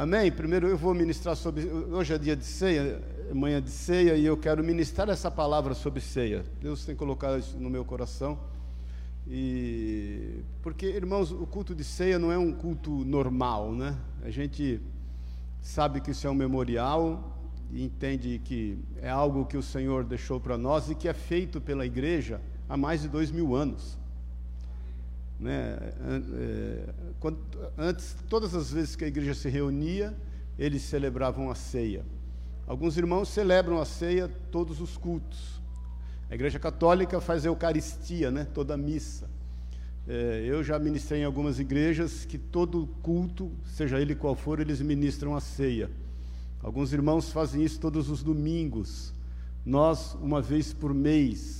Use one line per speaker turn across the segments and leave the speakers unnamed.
Amém? Primeiro eu vou ministrar sobre. Hoje é dia de ceia, manhã de ceia, e eu quero ministrar essa palavra sobre ceia. Deus tem colocado isso no meu coração. E porque, irmãos, o culto de ceia não é um culto normal, né? A gente sabe que isso é um memorial e entende que é algo que o Senhor deixou para nós e que é feito pela igreja há mais de dois mil anos. Né? É, antes, todas as vezes que a igreja se reunia, eles celebravam a ceia. Alguns irmãos celebram a ceia todos os cultos. A Igreja Católica faz a Eucaristia, né? toda a missa. É, eu já ministrei em algumas igrejas que todo culto, seja ele qual for, eles ministram a ceia. Alguns irmãos fazem isso todos os domingos. Nós, uma vez por mês.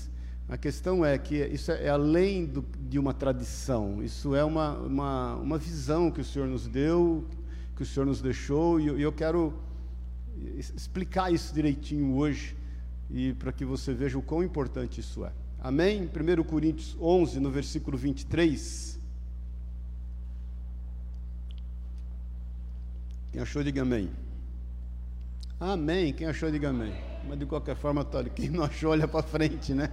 A questão é que isso é além do, de uma tradição, isso é uma, uma, uma visão que o Senhor nos deu, que o Senhor nos deixou, e eu, eu quero explicar isso direitinho hoje e para que você veja o quão importante isso é. Amém? 1 Coríntios 11, no versículo 23. Quem achou, diga amém. Amém. Quem achou, diga amém. Mas de qualquer forma, Tório, quem não achou, olha para frente, né?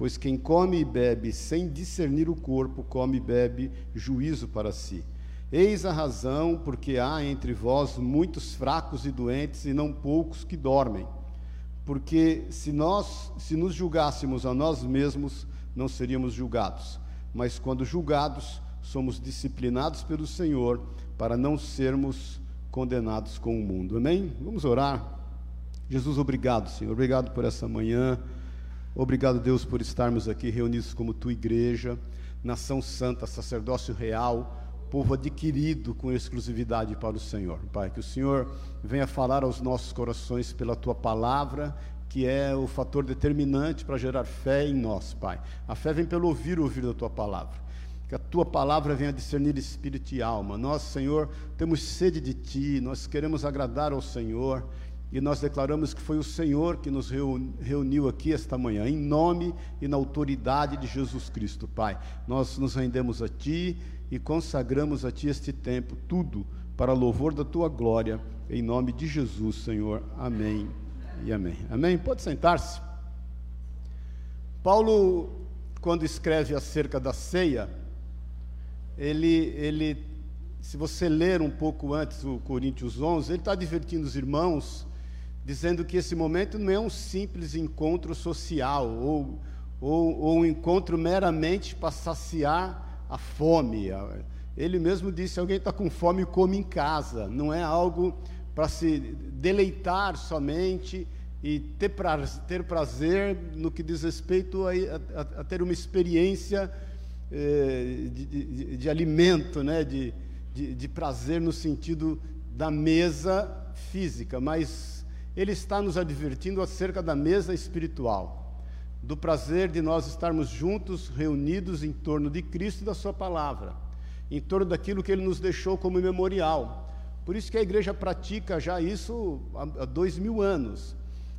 Pois quem come e bebe sem discernir o corpo, come e bebe juízo para si. Eis a razão porque há entre vós muitos fracos e doentes e não poucos que dormem. Porque se nós se nos julgássemos a nós mesmos, não seríamos julgados mas quando julgados, somos disciplinados pelo Senhor para não sermos condenados com o mundo. Amém? Vamos orar. Jesus, obrigado, Senhor. Obrigado por essa manhã. Obrigado, Deus, por estarmos aqui reunidos como tua igreja, nação santa, sacerdócio real, povo adquirido com exclusividade para o Senhor. Pai, que o Senhor venha falar aos nossos corações pela tua palavra que é o fator determinante para gerar fé em nós, Pai. A fé vem pelo ouvir ouvir da tua palavra. Que a tua palavra venha discernir espírito e alma. Nós, Senhor, temos sede de ti, nós queremos agradar ao Senhor e nós declaramos que foi o Senhor que nos reuniu aqui esta manhã, em nome e na autoridade de Jesus Cristo, Pai. Nós nos rendemos a Ti e consagramos a Ti este tempo, tudo para louvor da Tua glória, em nome de Jesus, Senhor. Amém e amém. Amém? Pode sentar-se. Paulo, quando escreve acerca da ceia, ele, ele, se você ler um pouco antes o Coríntios 11, ele está divertindo os irmãos, dizendo que esse momento não é um simples encontro social ou, ou, ou um encontro meramente para saciar a fome. Ele mesmo disse: alguém está com fome, come em casa. Não é algo para se deleitar somente e ter prazer, ter prazer no que diz respeito a, a, a ter uma experiência eh, de, de, de, alimento, né? De, de, de prazer no sentido da mesa física, mas ele está nos advertindo acerca da mesa espiritual, do prazer de nós estarmos juntos, reunidos em torno de Cristo e da Sua palavra, em torno daquilo que Ele nos deixou como memorial. Por isso que a igreja pratica já isso há dois mil anos.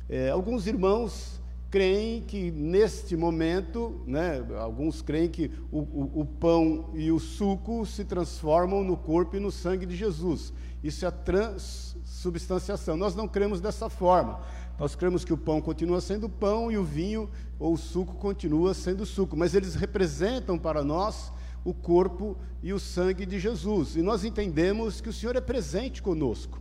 É, alguns irmãos creem que neste momento, né, alguns creem que o, o, o, pão e o suco se transformam no corpo e no sangue de Jesus. Isso é a transubstanciação. Nós não cremos dessa forma. Nós cremos que o pão continua sendo pão e o vinho ou o suco continua sendo suco, mas eles representam para nós o corpo e o sangue de Jesus. E nós entendemos que o Senhor é presente conosco.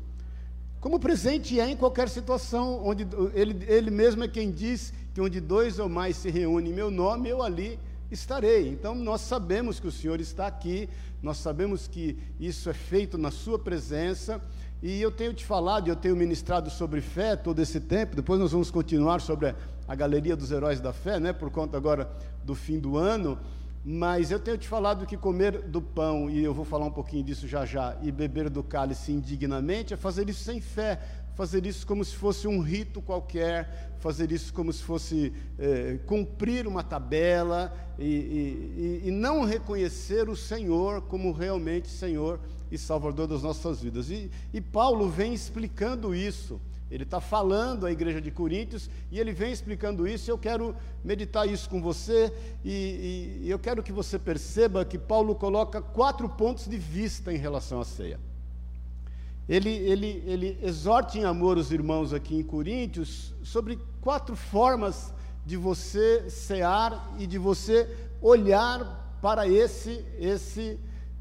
como presente é em qualquer situação, onde ele, ele mesmo é quem diz que onde dois ou mais se reúnem em meu nome, eu ali estarei. Então nós sabemos que o Senhor está aqui, nós sabemos que isso é feito na Sua presença, e eu tenho te falado, eu tenho ministrado sobre fé todo esse tempo, depois nós vamos continuar sobre a, galeria dos heróis da fé, né, por conta agora do fim do ano. Mas eu tenho te falado que comer do pão, e eu vou falar um pouquinho disso já já, e beber do cálice indignamente, é fazer isso sem fé, fazer isso como se fosse um rito qualquer, fazer isso como se fosse é, cumprir uma tabela e, e, e, não reconhecer o Senhor como realmente Senhor e Salvador das nossas vidas. E, e Paulo vem explicando isso. Ele está falando à igreja de Coríntios e ele vem explicando isso. Eu quero meditar isso com você e, e, eu quero que você perceba que Paulo coloca quatro pontos de vista em relação à ceia. Ele, ele, ele exorta em amor os irmãos aqui em Coríntios sobre quatro formas de você cear e de você olhar para esse, esse,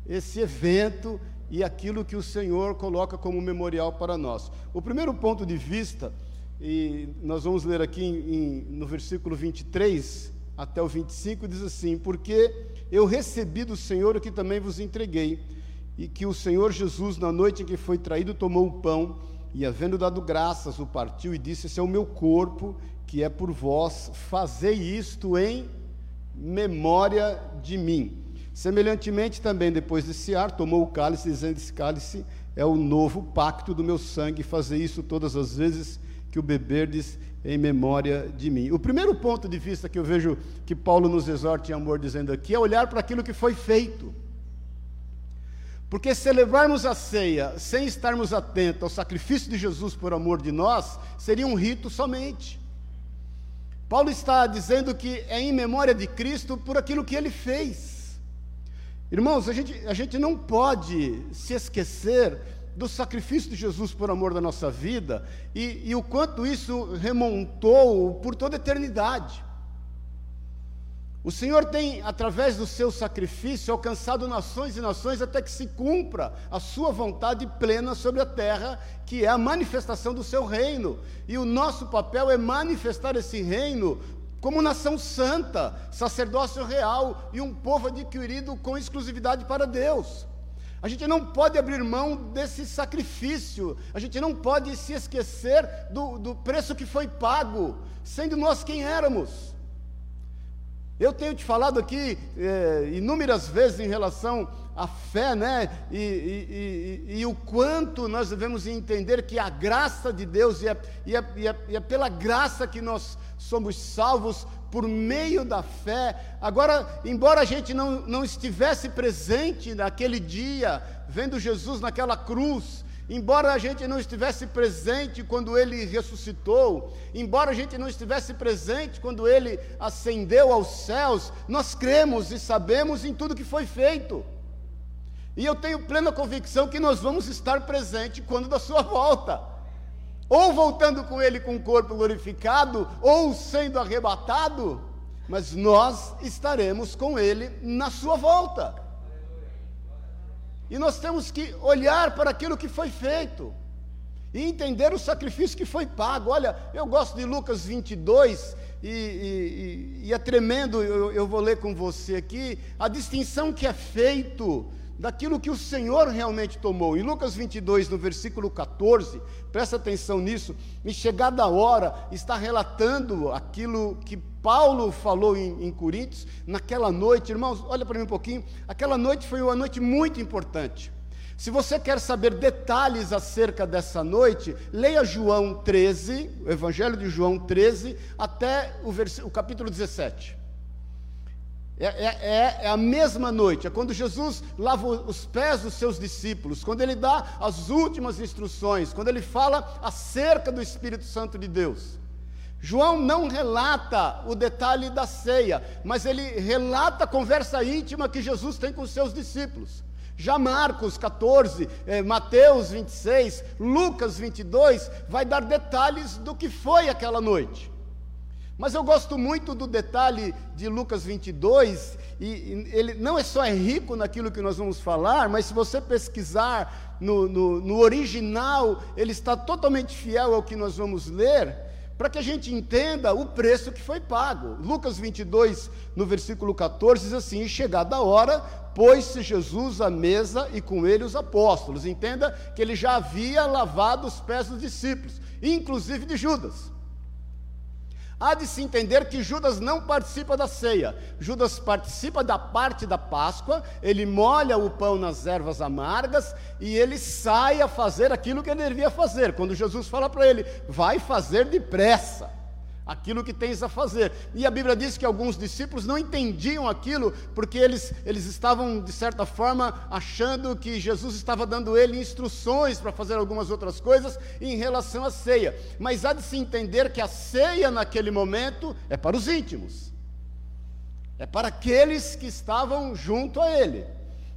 esse evento e aquilo que o Senhor coloca como memorial para nós. O primeiro ponto de vista, e nós vamos ler aqui em, no versículo 23 até o 25, diz assim: Porque eu recebi do Senhor o que também vos entreguei, e que o Senhor Jesus, na noite em que foi traído, tomou o pão, e havendo dado graças, o partiu e disse: Esse é o meu corpo, que é por vós, fazei isto em memória de mim. Semelhantemente, também depois de cear, tomou o cálice, dizendo: Esse cálice é o novo pacto do meu sangue, fazer isso todas as vezes que o beberdes em memória de mim. O primeiro ponto de vista que eu vejo que Paulo nos exorta em amor dizendo aqui é olhar para aquilo que foi feito. Porque celebrarmos a ceia sem estarmos atentos ao sacrifício de Jesus por amor de nós, seria um rito somente. Paulo está dizendo que é em memória de Cristo por aquilo que ele fez. Irmãos, a gente, a gente não pode se esquecer do sacrifício de Jesus por amor da nossa vida e, e o quanto isso remontou por toda a eternidade. O Senhor tem, através do seu sacrifício, alcançado nações e nações até que se cumpra a sua vontade plena sobre a terra, que é a manifestação do seu reino. E o nosso papel é manifestar esse reino como nação santa, sacerdócio real e um povo adquirido com exclusividade para Deus. A gente não pode abrir mão desse sacrifício, a gente não pode se esquecer do, do preço que foi pago, sendo nós quem éramos. Eu tenho te falado aqui é, inúmeras vezes em relação à fé, né? E, e, e, e, o quanto nós devemos entender que a graça de Deus, e é, é, é, é pela graça que nós somos salvos por meio da fé. Agora, embora a gente não, não estivesse presente naquele dia, vendo Jesus naquela cruz, embora a gente não estivesse presente quando ele ressuscitou, embora a gente não estivesse presente quando ele ascendeu aos céus, nós cremos e sabemos em tudo que foi feito. E eu tenho plena convicção que nós vamos estar presentes quando da sua volta. Ou voltando com ele com o corpo glorificado, ou sendo arrebatado, mas nós estaremos com ele na sua volta. E nós temos que olhar para aquilo que foi feito e entender o sacrifício que foi pago. Olha, eu gosto de Lucas 22 e, e, e é tremendo, eu, eu vou ler com você aqui, a distinção que é feito daquilo que o Senhor realmente tomou. Em Lucas 22, no versículo 14, presta atenção nisso, e chegada a hora, está relatando aquilo que Paulo falou em, em Coríntios, naquela noite, irmãos, olha para mim um pouquinho, aquela noite foi uma noite muito importante. Se você quer saber detalhes acerca dessa noite, leia João 13, o Evangelho de João 13, até o, o capítulo 17. É, é, é, é, a mesma noite, é quando Jesus lava os pés dos seus discípulos, quando ele dá as últimas instruções, quando ele fala acerca do Espírito Santo de Deus. João não relata o detalhe da ceia, mas ele relata a conversa íntima que Jesus tem com os seus discípulos. Já Marcos 14, eh, Mateus 26, Lucas 22 vai dar detalhes do que foi aquela noite. Mas eu gosto muito do detalhe de Lucas 22, e, e ele não é só é rico naquilo que nós vamos falar, mas se você pesquisar no, no, no original, ele está totalmente fiel ao que nós vamos ler, para que a gente entenda o preço que foi pago. Lucas 22, no versículo 14, diz assim: Chegada a hora, pôs-se Jesus à mesa e com ele os apóstolos. Entenda que ele já havia lavado os pés dos discípulos, inclusive de Judas. Há de se entender que Judas não participa da ceia. Judas participa da parte da Páscoa, ele molha o pão nas ervas amargas e ele sai a fazer aquilo que ele devia fazer. Quando Jesus fala para ele, vai fazer depressa aquilo que tens a fazer. E a Bíblia diz que alguns discípulos não entendiam aquilo, porque eles, eles estavam, de certa forma, achando que Jesus estava dando ele instruções para fazer algumas outras coisas em relação à ceia. Mas há de se entender que a ceia, naquele momento, é para os íntimos, é para aqueles que estavam junto a ele.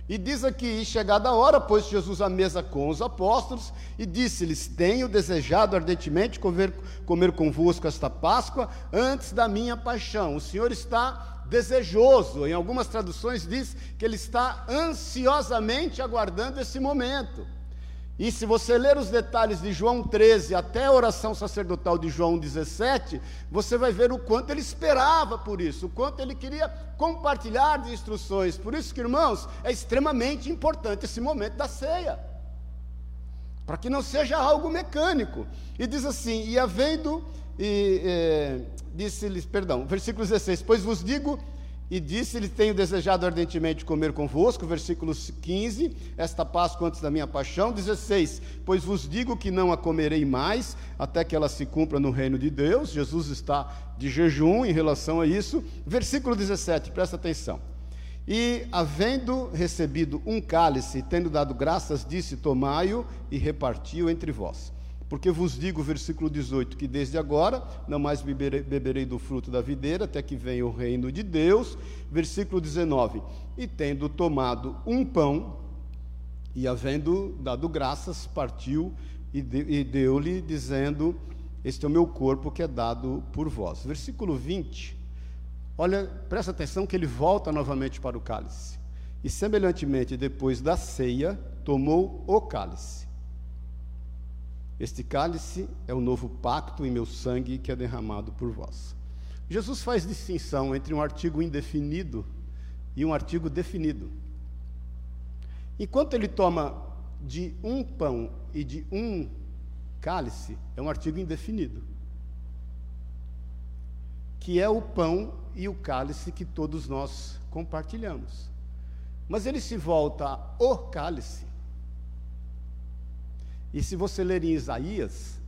E diz aqui: chegada a hora, pôs Jesus à mesa com os apóstolos e disse-lhes: Tenho desejado ardentemente comer, comer convosco esta Páscoa antes da minha paixão. O Senhor está desejoso, em algumas traduções diz que ele está ansiosamente aguardando esse momento. E se você ler os detalhes de João 13 até a oração sacerdotal de João 17, você vai ver o quanto ele esperava por isso, o quanto ele queria compartilhar de instruções. Por isso que, irmãos, é extremamente importante esse momento da ceia, para que não seja algo mecânico. E diz assim: e havendo, e, é, disse-lhes, perdão, versículo 16: Pois vos digo e disse-lhe: Tenho desejado ardentemente comer convosco, versículo 15, esta Páscoa antes da minha paixão. 16: Pois vos digo que não a comerei mais, até que ela se cumpra no reino de Deus. Jesus está de jejum em relação a isso. Versículo 17, presta atenção. E, havendo recebido um cálice, tendo dado graças, disse: Tomai-o e repartiu entre vós. Porque vos digo, versículo 18, que desde agora não mais beberei, beberei, do fruto da videira, até que venha o reino de Deus. Versículo 19: E tendo tomado um pão, e havendo dado graças, partiu e, de, e deu-lhe, dizendo: Este é o meu corpo que é dado por vós. Versículo 20, olha, presta atenção que ele volta novamente para o cálice. E semelhantemente, depois da ceia, tomou o cálice este cálice é o novo pacto em meu sangue que é derramado por vós. Jesus faz distinção entre um artigo indefinido e um artigo definido. Enquanto ele toma de um pão e de um cálice, é um artigo indefinido. Que é o pão e o cálice que todos nós compartilhamos. Mas ele se volta ao cálice e se você ler em Isaías,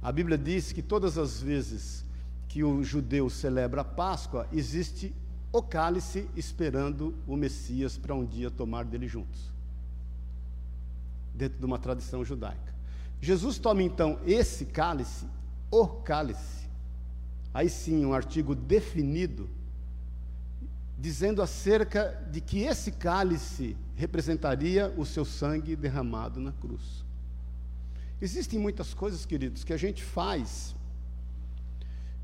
a Bíblia diz que todas as vezes que o judeu celebra a Páscoa, existe o cálice esperando o Messias para um dia tomar dele juntos. Dentro de uma tradição judaica. Jesus toma então esse cálice, o cálice, aí sim um artigo definido, dizendo acerca de que esse cálice representaria o seu sangue derramado na cruz. Existem muitas coisas, queridos, que a gente faz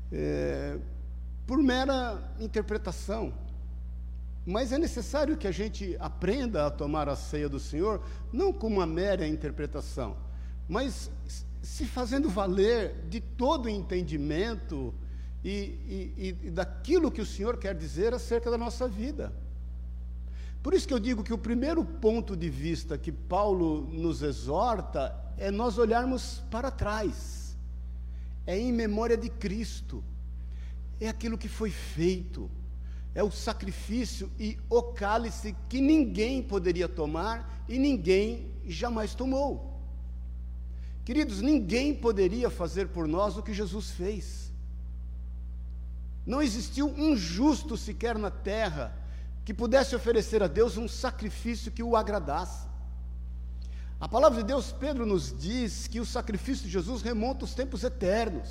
é, por mera interpretação. Mas é necessário que a gente aprenda a tomar a ceia do Senhor, não com uma mera interpretação, mas se fazendo valer de todo o entendimento e, e, e daquilo que o Senhor quer dizer acerca da nossa vida. Por isso que eu digo que o primeiro ponto de vista que Paulo nos exorta é nós olharmos para trás, é em memória de Cristo, é aquilo que foi feito, é o sacrifício e o cálice que ninguém poderia tomar e ninguém jamais tomou. Queridos, ninguém poderia fazer por nós o que Jesus fez. Não existiu um justo sequer na terra que pudesse oferecer a Deus um sacrifício que o agradasse. A palavra de Deus, Pedro nos diz que o sacrifício de Jesus remonta aos tempos eternos.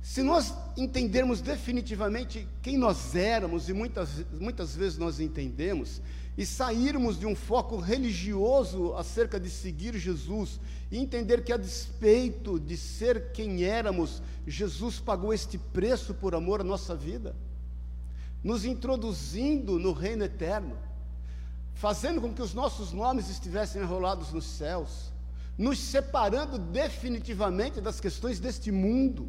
Se nós entendermos definitivamente quem nós éramos, e muitas, muitas vezes nós entendemos, e sairmos de um foco religioso acerca de seguir Jesus, e entender que, a despeito de ser quem éramos, Jesus pagou este preço por amor à nossa vida, nos introduzindo no reino eterno, fazendo com que os nossos nomes estivessem enrolados nos céus, nos separando definitivamente das questões deste mundo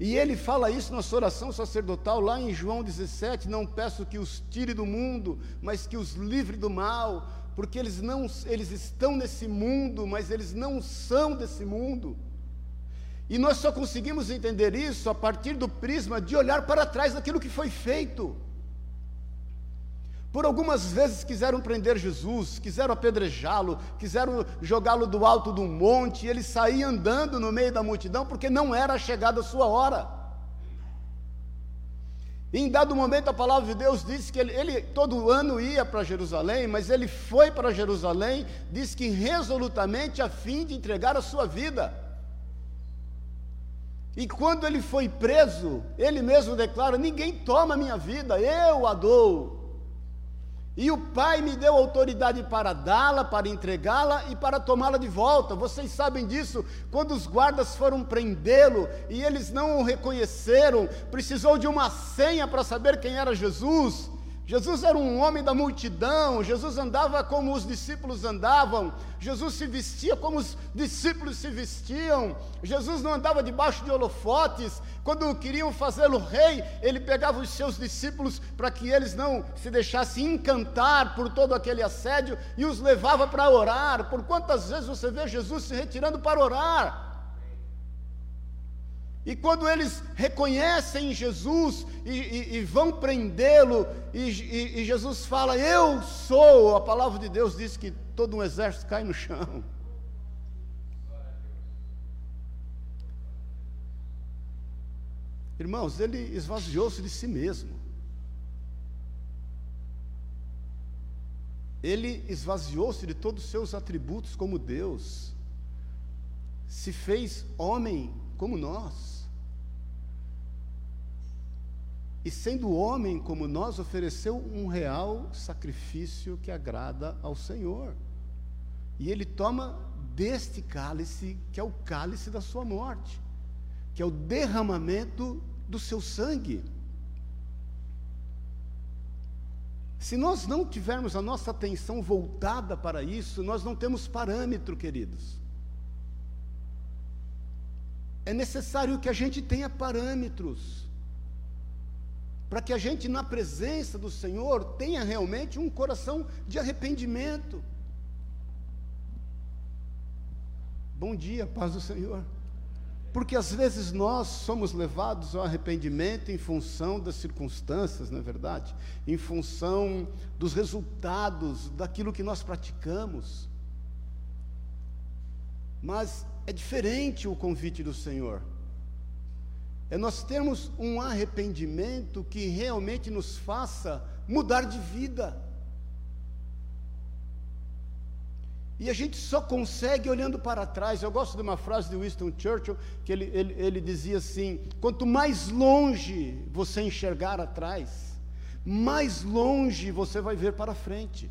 e ele fala isso na sua oração sacerdotal, lá em João 17: Não peço que os tire do mundo, mas que os livre do mal, porque eles, não, eles estão nesse mundo, mas eles não são desse mundo. E nós só conseguimos entender isso a partir do prisma de olhar para trás daquilo que foi feito. Por algumas vezes quiseram prender Jesus, quiseram apedrejá-lo, quiseram jogá-lo do alto de um monte, e ele saía andando no meio da multidão porque não era chegada a sua hora. Em dado momento a palavra de Deus diz que ele, ele todo ano ia para Jerusalém, mas ele foi para Jerusalém, diz que resolutamente a fim de entregar a sua vida. E quando ele foi preso, ele mesmo declara: Ninguém toma minha vida, eu a dou. E o Pai me deu autoridade para dá-la, para entregá-la e para tomá-la de volta. Vocês sabem disso? Quando os guardas foram prendê-lo e eles não o reconheceram, precisou de uma senha para saber quem era Jesus. Jesus era um homem da multidão, Jesus andava como os discípulos andavam, Jesus se vestia como os discípulos se vestiam, Jesus não andava debaixo de holofotes, quando queriam fazê-lo rei, ele pegava os seus discípulos para que eles não se deixassem encantar por todo aquele assédio e os levava para orar. Por quantas vezes você vê Jesus se retirando para orar? E quando eles reconhecem Jesus e, e, e vão prendê-lo, e, e, Jesus fala: Eu sou, a palavra de Deus diz que todo um exército cai no chão. Irmãos, ele esvaziou-se de si mesmo. Ele esvaziou-se de todos os seus atributos como Deus, se fez homem como nós. E sendo homem como nós, ofereceu um real sacrifício que agrada ao Senhor. E ele toma deste cálice, que é o cálice da sua morte, que é o derramamento do seu sangue. Se nós não tivermos a nossa atenção voltada para isso, nós não temos parâmetro, queridos. É necessário que a gente tenha parâmetros para que a gente, na presença do Senhor, tenha realmente um coração de arrependimento. Bom dia, paz do Senhor. Porque às vezes nós somos levados ao arrependimento em função das circunstâncias, não é verdade? Em função dos resultados daquilo que nós praticamos. Mas é diferente o convite do Senhor é nós termos um arrependimento que realmente nos faça mudar de vida. E a gente só consegue olhando para trás. Eu gosto de uma frase de Winston Churchill, que ele, ele, ele dizia assim: quanto mais longe você enxergar atrás, mais longe você vai ver para frente.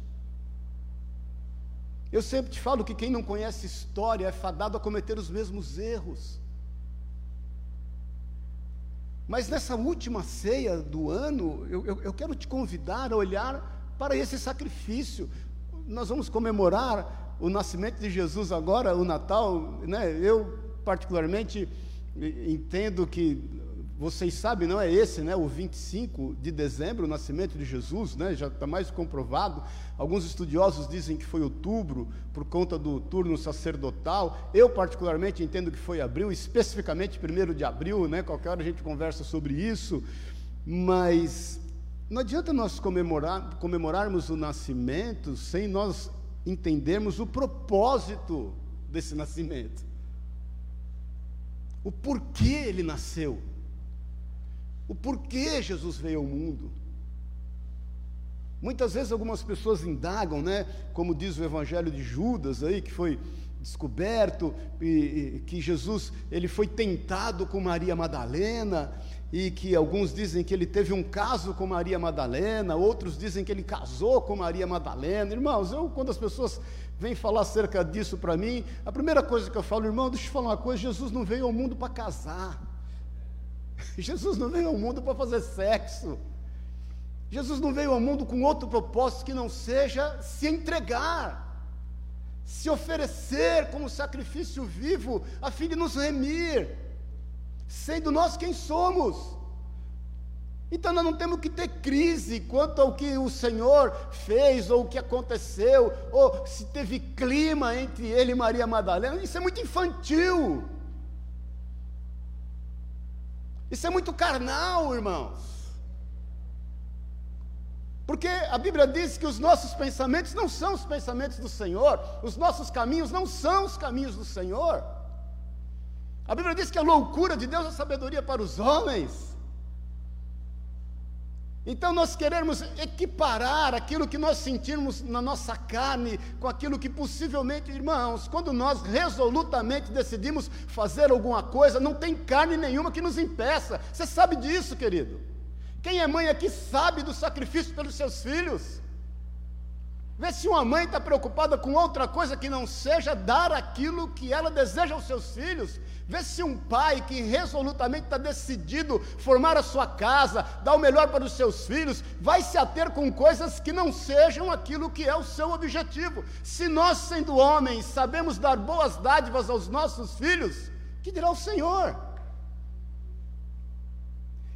Eu sempre te falo que quem não conhece história é fadado a cometer os mesmos erros. Mas nessa última ceia do ano, eu, eu, eu, quero te convidar a olhar para esse sacrifício. Nós vamos comemorar o nascimento de Jesus agora, o Natal, né? Eu particularmente entendo que vocês sabem, não é esse, né? O 25 de dezembro, o nascimento de Jesus, né? Já está mais comprovado. Alguns estudiosos dizem que foi outubro, por conta do turno sacerdotal. Eu, particularmente, entendo que foi abril, especificamente 1 de abril, né? Qualquer hora a gente conversa sobre isso. Mas não adianta nós comemorar, comemorarmos o nascimento sem nós entendermos o propósito desse nascimento. O porquê ele nasceu o porquê Jesus veio ao mundo. Muitas vezes algumas pessoas indagam, né, como diz o Evangelho de Judas aí, que foi descoberto e, e, que Jesus ele foi tentado com Maria Madalena e que alguns dizem que ele teve um caso com Maria Madalena, outros dizem que ele casou com Maria Madalena. Irmãos, eu quando as pessoas vêm falar acerca disso para mim, a primeira coisa que eu falo, irmão, deixa eu falar uma coisa, Jesus não veio ao mundo para casar. Jesus não veio ao mundo para fazer sexo. Jesus não veio ao mundo com outro propósito que não seja se entregar se oferecer como sacrifício vivo, a fim de nos remir, sendo nós quem somos. Então nós não temos que ter crise quanto ao que o Senhor fez, ou o que aconteceu, ou se teve clima entre ele e Maria Madalena. Isso é muito infantil. Isso é muito carnal, irmãos. Porque a Bíblia diz que os nossos pensamentos não são os pensamentos do Senhor, os nossos caminhos não são os caminhos do Senhor. A Bíblia diz que a loucura de Deus é sabedoria para os homens. Então nós queremos equiparar aquilo que nós sentimos na nossa carne com aquilo que possivelmente, irmãos, quando nós resolutamente decidimos fazer alguma coisa, não tem carne nenhuma que nos impeça. Você sabe disso, querido? Quem é mãe aqui sabe do sacrifício pelos seus filhos. Vê se uma mãe está preocupada com outra coisa que não seja dar aquilo que ela deseja aos seus filhos. Vê se um pai que resolutamente está decidido formar a sua casa, dar o melhor para os seus filhos, vai se ater com coisas que não sejam aquilo que é o seu objetivo. Se nós, sendo homens, sabemos dar boas dádivas aos nossos filhos, que dirá o Senhor?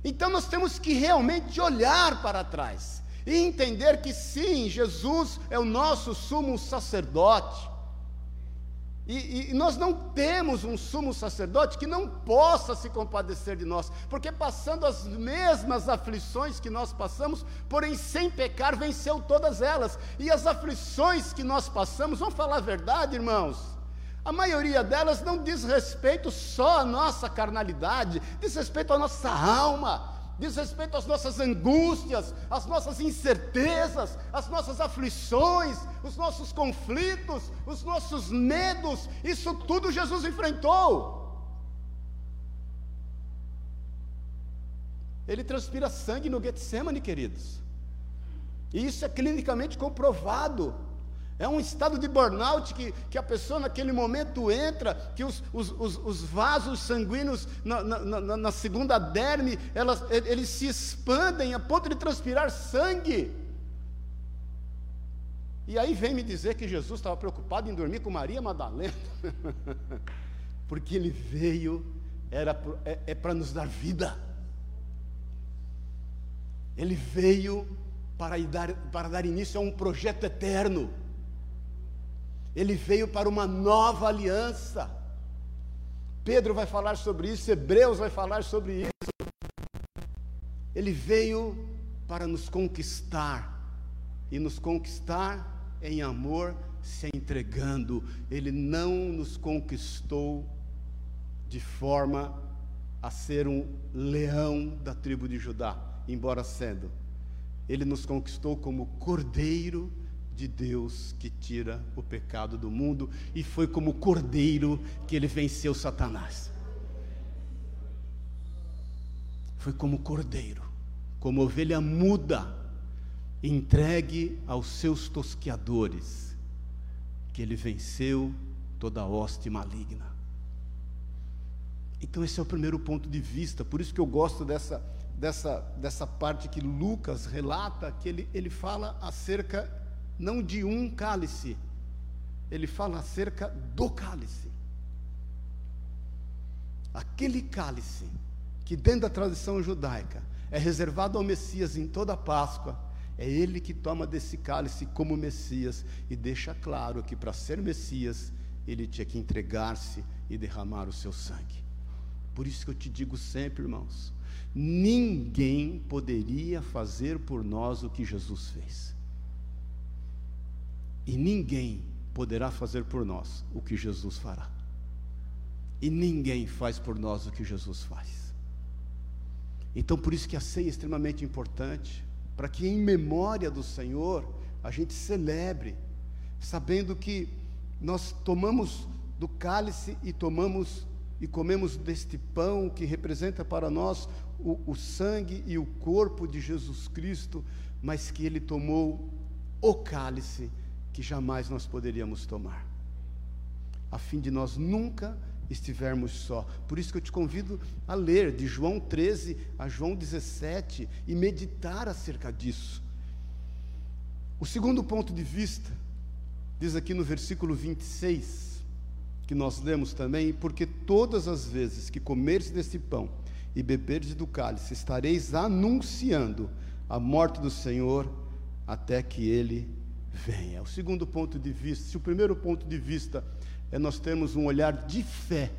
Então nós temos que realmente olhar para trás e entender que sim, Jesus é o nosso sumo sacerdote. E, e, nós não temos um sumo sacerdote que não possa se compadecer de nós, porque passando as mesmas aflições que nós passamos, porém sem pecar, venceu todas elas. E as aflições que nós passamos, vamos falar a verdade, irmãos, a maioria delas não diz respeito só à nossa carnalidade, diz respeito à nossa alma, diz respeito às nossas angústias, às nossas incertezas, às nossas aflições, os nossos conflitos, os nossos medos, isso tudo Jesus enfrentou. Ele transpira sangue no Getsemane, queridos. E isso é clinicamente comprovado. É um estado de burnout que, que a pessoa naquele momento entra, que os, os, os, os vasos sanguíneos na, na, na, na, segunda derme, elas, eles se expandem a ponto de transpirar sangue. E aí vem me dizer que Jesus estava preocupado em dormir com Maria Madalena, porque ele veio, era é, é para nos dar vida. Ele veio para dar, para dar início a um projeto eterno. Ele veio para uma nova aliança. Pedro vai falar sobre isso, Hebreus vai falar sobre isso. Ele veio para nos conquistar e nos conquistar em amor, se entregando. Ele não nos conquistou de forma a ser um leão da tribo de Judá, embora sendo. Ele nos conquistou como cordeiro de Deus que tira o pecado do mundo, e foi como cordeiro que ele venceu Satanás. Foi como cordeiro, como ovelha muda, entregue aos seus tosqueadores, que ele venceu toda a hoste maligna. Então, esse é o primeiro ponto de vista, por isso que eu gosto dessa, dessa, dessa parte que Lucas relata, que ele, ele fala acerca não de um cálice, ele fala acerca do cálice. Aquele cálice que, dentro da tradição judaica, é reservado ao Messias em toda a Páscoa, é ele que toma desse cálice como Messias e deixa claro que para ser Messias ele tinha que entregar-se e derramar o seu sangue. Por isso que eu te digo sempre, irmãos, ninguém poderia fazer por nós o que Jesus fez. E ninguém poderá fazer por nós o que Jesus fará. E ninguém faz por nós o que Jesus faz. Então, por isso que a ceia é extremamente importante, para que em memória do Senhor a gente celebre, sabendo que nós tomamos do cálice e tomamos e comemos deste pão que representa para nós o, o sangue e o corpo de Jesus Cristo, mas que ele tomou o cálice que jamais nós poderíamos tomar, a fim de nós nunca estivermos só. Por isso que eu te convido a ler de João 13 a João 17 e meditar acerca disso. O segundo ponto de vista, diz aqui no versículo 26, que nós lemos também, porque todas as vezes que comeres desse pão e beberes do cálice, estareis anunciando a morte do Senhor até que ele venha. O segundo ponto de vista, se o primeiro ponto de vista é nós termos um olhar de fé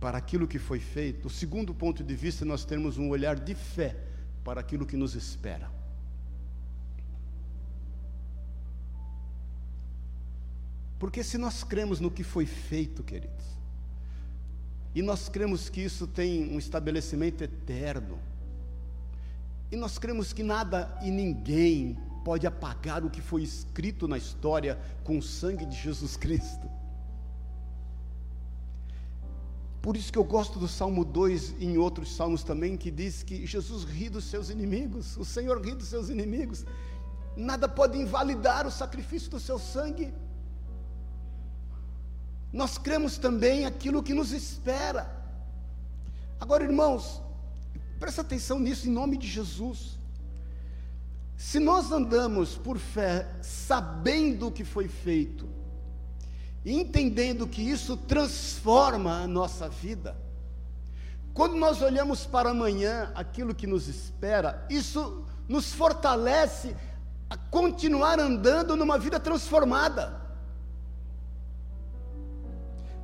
para aquilo que foi feito, o segundo ponto de vista é nós temos um olhar de fé para aquilo que nos espera. Porque se nós cremos no que foi feito, queridos, e nós cremos que isso tem um estabelecimento eterno, e nós cremos que nada e ninguém pode apagar o que foi escrito na história com o sangue de Jesus Cristo. Por isso que eu gosto do Salmo 2 e em outros salmos também, que diz que Jesus ri dos seus inimigos, o Senhor ri dos seus inimigos. Nada pode invalidar o sacrifício do seu sangue nós cremos também aquilo que nos espera. Agora, irmãos, presta atenção nisso em nome de Jesus. Se nós andamos por fé, sabendo o que foi feito, e entendendo que isso transforma a nossa vida, quando nós olhamos para amanhã, aquilo que nos espera, isso nos fortalece a continuar andando numa vida transformada.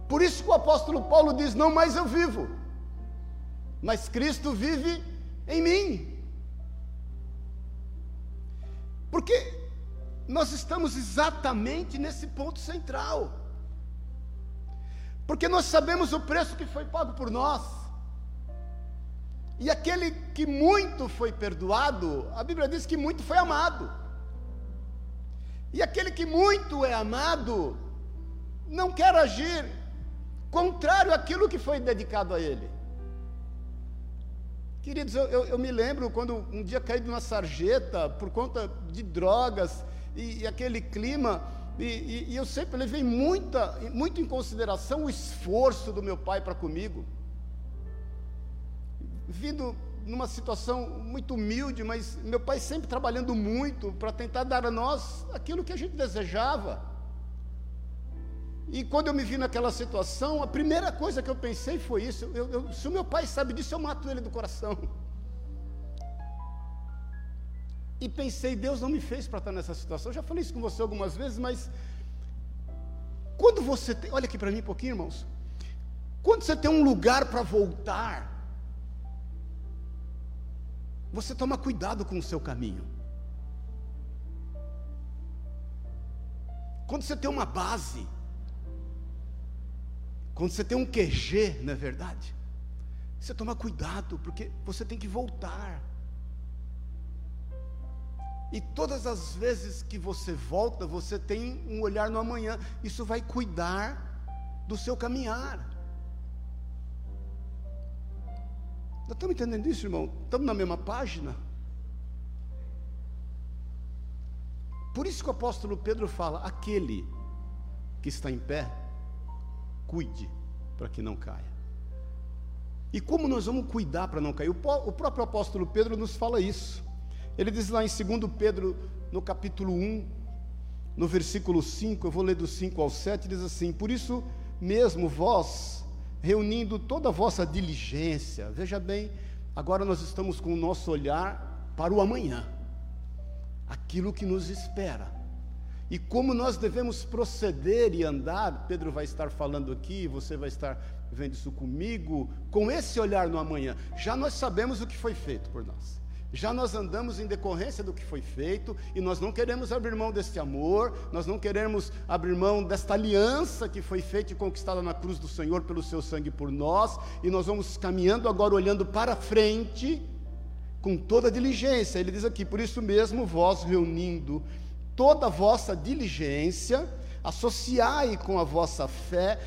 Por isso que o apóstolo Paulo diz: Não mais eu vivo, mas Cristo vive em mim. Porque nós estamos exatamente nesse ponto central. Porque nós sabemos o preço que foi pago por nós. E aquele que muito foi perdoado, a Bíblia diz que muito foi amado. E aquele que muito é amado, não quer agir contrário àquilo que foi dedicado a ele. Queridos, eu, eu, eu me lembro quando um dia caí de uma sarjeta por conta de drogas e, e aquele clima, e, e, e, eu sempre levei muita, muito em consideração o esforço do meu pai para comigo. Vindo numa situação muito humilde, mas meu pai sempre trabalhando muito para tentar dar a nós aquilo que a gente desejava. E quando eu me vi naquela situação, a primeira coisa que eu pensei foi isso: eu, eu, se o meu pai sabe disso, eu mato ele do coração. E pensei, Deus não me fez para estar nessa situação. Eu já falei isso com você algumas vezes, mas quando você tem, olha aqui para mim um pouquinho, irmãos. Quando você tem um lugar para voltar, você toma cuidado com o seu caminho. Quando você tem uma base, quando você tem um QG, não é verdade? Você toma cuidado, porque você tem que voltar. E todas as vezes que você volta, você tem um olhar no amanhã. Isso vai cuidar do seu caminhar. Nós estamos entendendo isso, irmão? Estamos na mesma página? Por isso que o apóstolo Pedro fala: aquele que está em pé, cuide para que não caia. E como nós vamos cuidar para não cair? O, próprio apóstolo Pedro nos fala isso. Ele diz lá em 2 Pedro, no capítulo 1, no versículo 5, eu vou ler do 5 ao 7, diz assim: Por isso mesmo vós, reunindo toda a vossa diligência, veja bem, agora nós estamos com o nosso olhar para o amanhã, aquilo que nos espera e como nós devemos proceder e andar, Pedro vai estar falando aqui, você vai estar vendo isso comigo, com esse olhar no amanhã. Já nós sabemos o que foi feito por nós. Já nós andamos em decorrência do que foi feito e nós não queremos abrir mão deste amor, nós não queremos abrir mão desta aliança que foi feita e conquistada na cruz do Senhor pelo seu sangue por nós, e nós vamos caminhando agora olhando para frente com toda diligência. Ele diz aqui: por isso mesmo, vós reunindo toda a vossa diligência, associai com a vossa fé.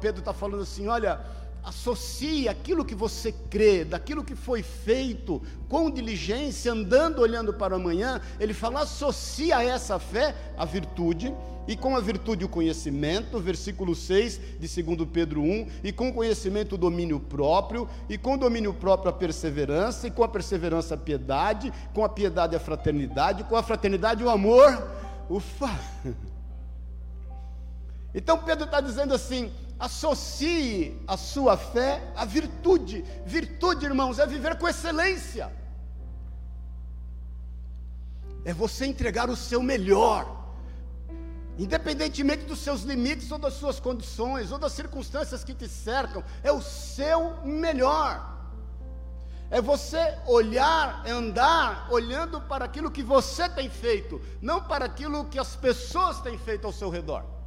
Pedro está falando assim: olha, associe aquilo que você crê, daquilo que foi feito com diligência, andando olhando para amanhã. Ele fala: associa a essa fé a virtude, e com a virtude o conhecimento, versículo 6 de 2 Pedro 1, e com o conhecimento o domínio próprio, e com o domínio próprio a perseverança, e com a perseverança a piedade, com a piedade a fraternidade, com a fraternidade o amor. Ufa! Então Pedro está dizendo assim: associe a sua fé à virtude. Virtude, irmãos, é viver com excelência. É você entregar o seu melhor. Independentemente dos seus limites ou das suas condições ou das circunstâncias que te cercam, é o seu melhor. É você olhar, andar olhando para aquilo que você tem feito, não para aquilo que as pessoas têm feito ao seu redor.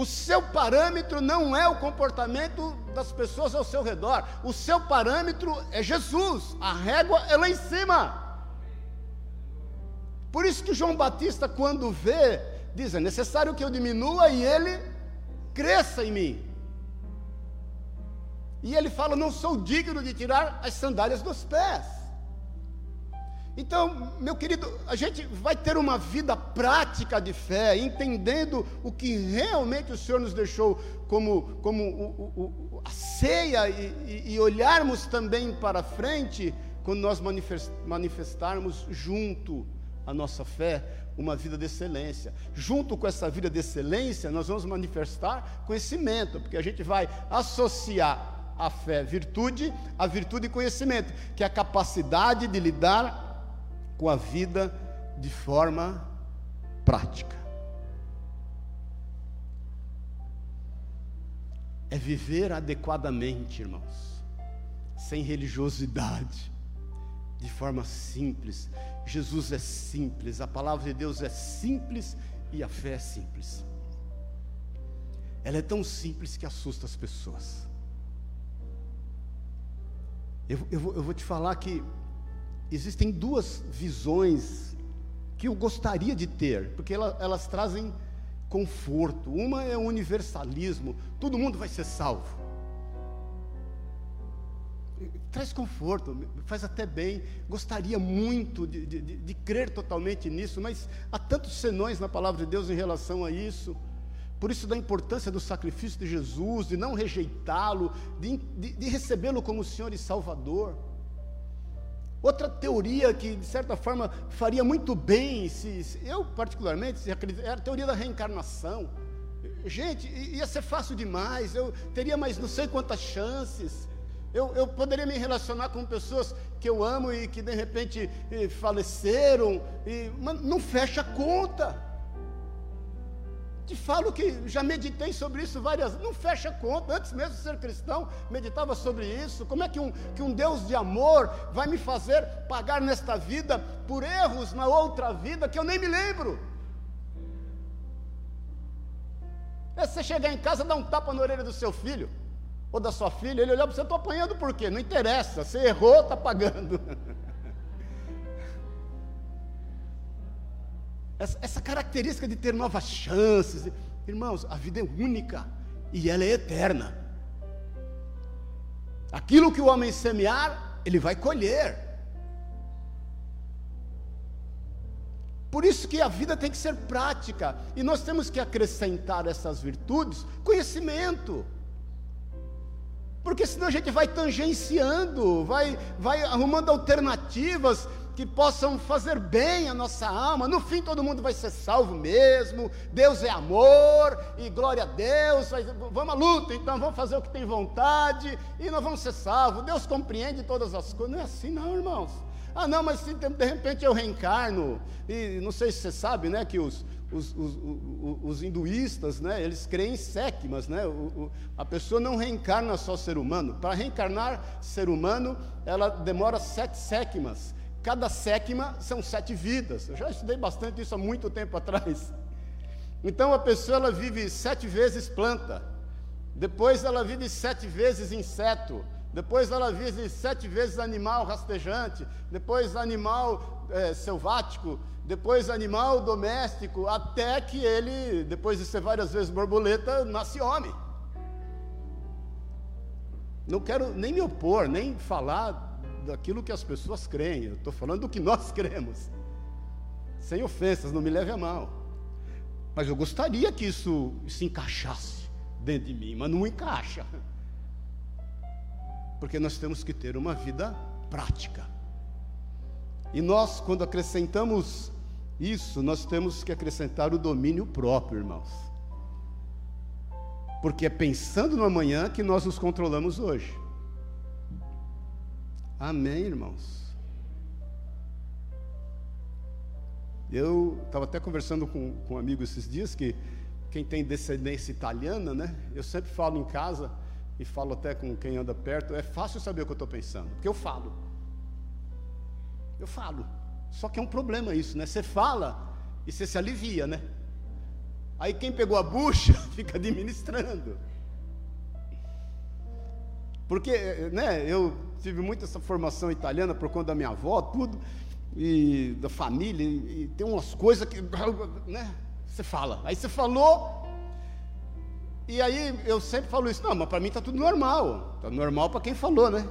O seu parâmetro não é o comportamento das pessoas ao seu redor. O seu parâmetro é Jesus. A régua é lá em cima. Por isso que João Batista, quando vê, diz: é necessário que eu diminua e ele cresça em mim. E ele fala: não sou digno de tirar as sandálias dos pés. Então, meu querido, a gente vai ter uma vida prática de fé, entendendo o que realmente o Senhor nos deixou como, como o, o, a ceia e, e, olharmos também para frente, quando nós manifestarmos junto a nossa fé uma vida de excelência. Junto com essa vida de excelência, nós vamos manifestar conhecimento, porque a gente vai associar a fé virtude, a virtude e conhecimento, que é a capacidade de lidar com a vida de forma prática. É viver adequadamente, irmãos, sem religiosidade, de forma simples. Jesus é simples, a palavra de Deus é simples e a fé é simples. Ela é tão simples que assusta as pessoas. Eu, eu, eu vou te falar que existem duas visões que eu gostaria de ter, porque elas, elas trazem conforto. Uma é o universalismo, todo mundo vai ser salvo. Traz conforto, faz até bem. Gostaria muito de, de, de, crer totalmente nisso, mas há tantos senões na palavra de Deus em relação a isso. Por isso, da importância do sacrifício de Jesus, de não rejeitá-lo, de, de, de recebê-lo como Senhor e Salvador. Outra teoria que, de certa forma, faria muito bem, se, se eu particularmente, se acredito, é a teoria da reencarnação. Gente, ia ser fácil demais, eu teria mais não sei quantas chances. Eu, eu poderia me relacionar com pessoas que eu amo e que de repente faleceram, e, mas não fecha a conta. Te falo que já meditei sobre isso várias vezes, não fecha conta, antes mesmo de ser cristão, meditava sobre isso. Como é que um, que um Deus de amor vai me fazer pagar nesta vida por erros na outra vida que eu nem me lembro? É você chegar em casa, dar um tapa na orelha do seu filho ou da sua filha, ele olhar para você, estou apanhando por quê? Não interessa, você errou, está pagando. essa, essa característica de ter novas chances. Irmãos, a vida é única e ela é eterna. Aquilo que o homem semear, ele vai colher. Por isso que a vida tem que ser prática, e nós temos que acrescentar essas virtudes, conhecimento. Porque senão a gente vai tangenciando, vai, vai arrumando alternativas que possam fazer bem a nossa alma. No fim, todo mundo vai ser salvo mesmo. Deus é amor e glória a Deus. Vamos à luta, então vamos fazer o que tem vontade e nós vamos ser salvos. Deus compreende todas as coisas. Não é assim, não, irmãos. Ah, não, mas se de repente eu reencarno, e não sei se você sabe, né, que os, os, os, os, hinduístas, né, eles creem em séquimas, né, o, a pessoa não reencarna só ser humano, para reencarnar ser humano, ela demora sete séquimas, Cada séquima são sete vidas. Eu já estudei bastante isso há muito tempo atrás. Então a pessoa ela vive sete vezes planta, depois ela vive sete vezes inseto, depois ela vive sete vezes animal rastejante, depois animal é, selvático, depois animal doméstico, até que ele, depois de ser várias vezes borboleta, nasce homem. Não quero nem me opor, nem falar daquilo que as pessoas creem, eu estou falando do que nós cremos. Sem ofensas, não me leve a mal. Mas eu gostaria que isso se encaixasse dentro de mim, mas não encaixa. Porque nós temos que ter uma vida prática. E nós, quando acrescentamos isso, nós temos que acrescentar o domínio próprio, irmãos. Porque é pensando no amanhã que nós nos controlamos hoje. Amém, irmãos? Eu estava até conversando com, com um amigo esses dias que quem tem descendência italiana, né? Eu sempre falo em casa e falo até com quem anda perto, é fácil saber o que eu estou pensando, porque eu falo. Eu falo. Só que é um problema isso, né? Você fala e você se alivia, né? Aí quem pegou a bucha fica administrando. Porque, né, eu tive muito essa formação italiana por conta da minha avó, tudo, e da família, e, e tem umas coisas que, né, você fala. Aí você falou, e aí eu sempre falo isso, não, mas para mim está tudo normal. Está normal para quem falou, né?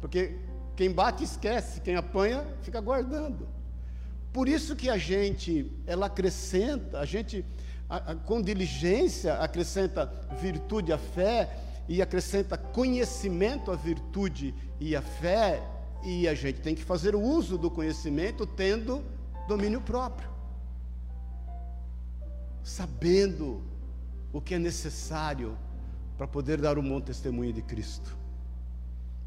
Porque quem bate esquece, quem apanha fica guardando. Por isso que a gente, ela acrescenta, a gente a, a, com diligência acrescenta virtude à fé e acrescenta conhecimento à virtude e à fé, e a gente tem que fazer o uso do conhecimento tendo domínio próprio sabendo o que é necessário para poder dar um bom testemunho de Cristo.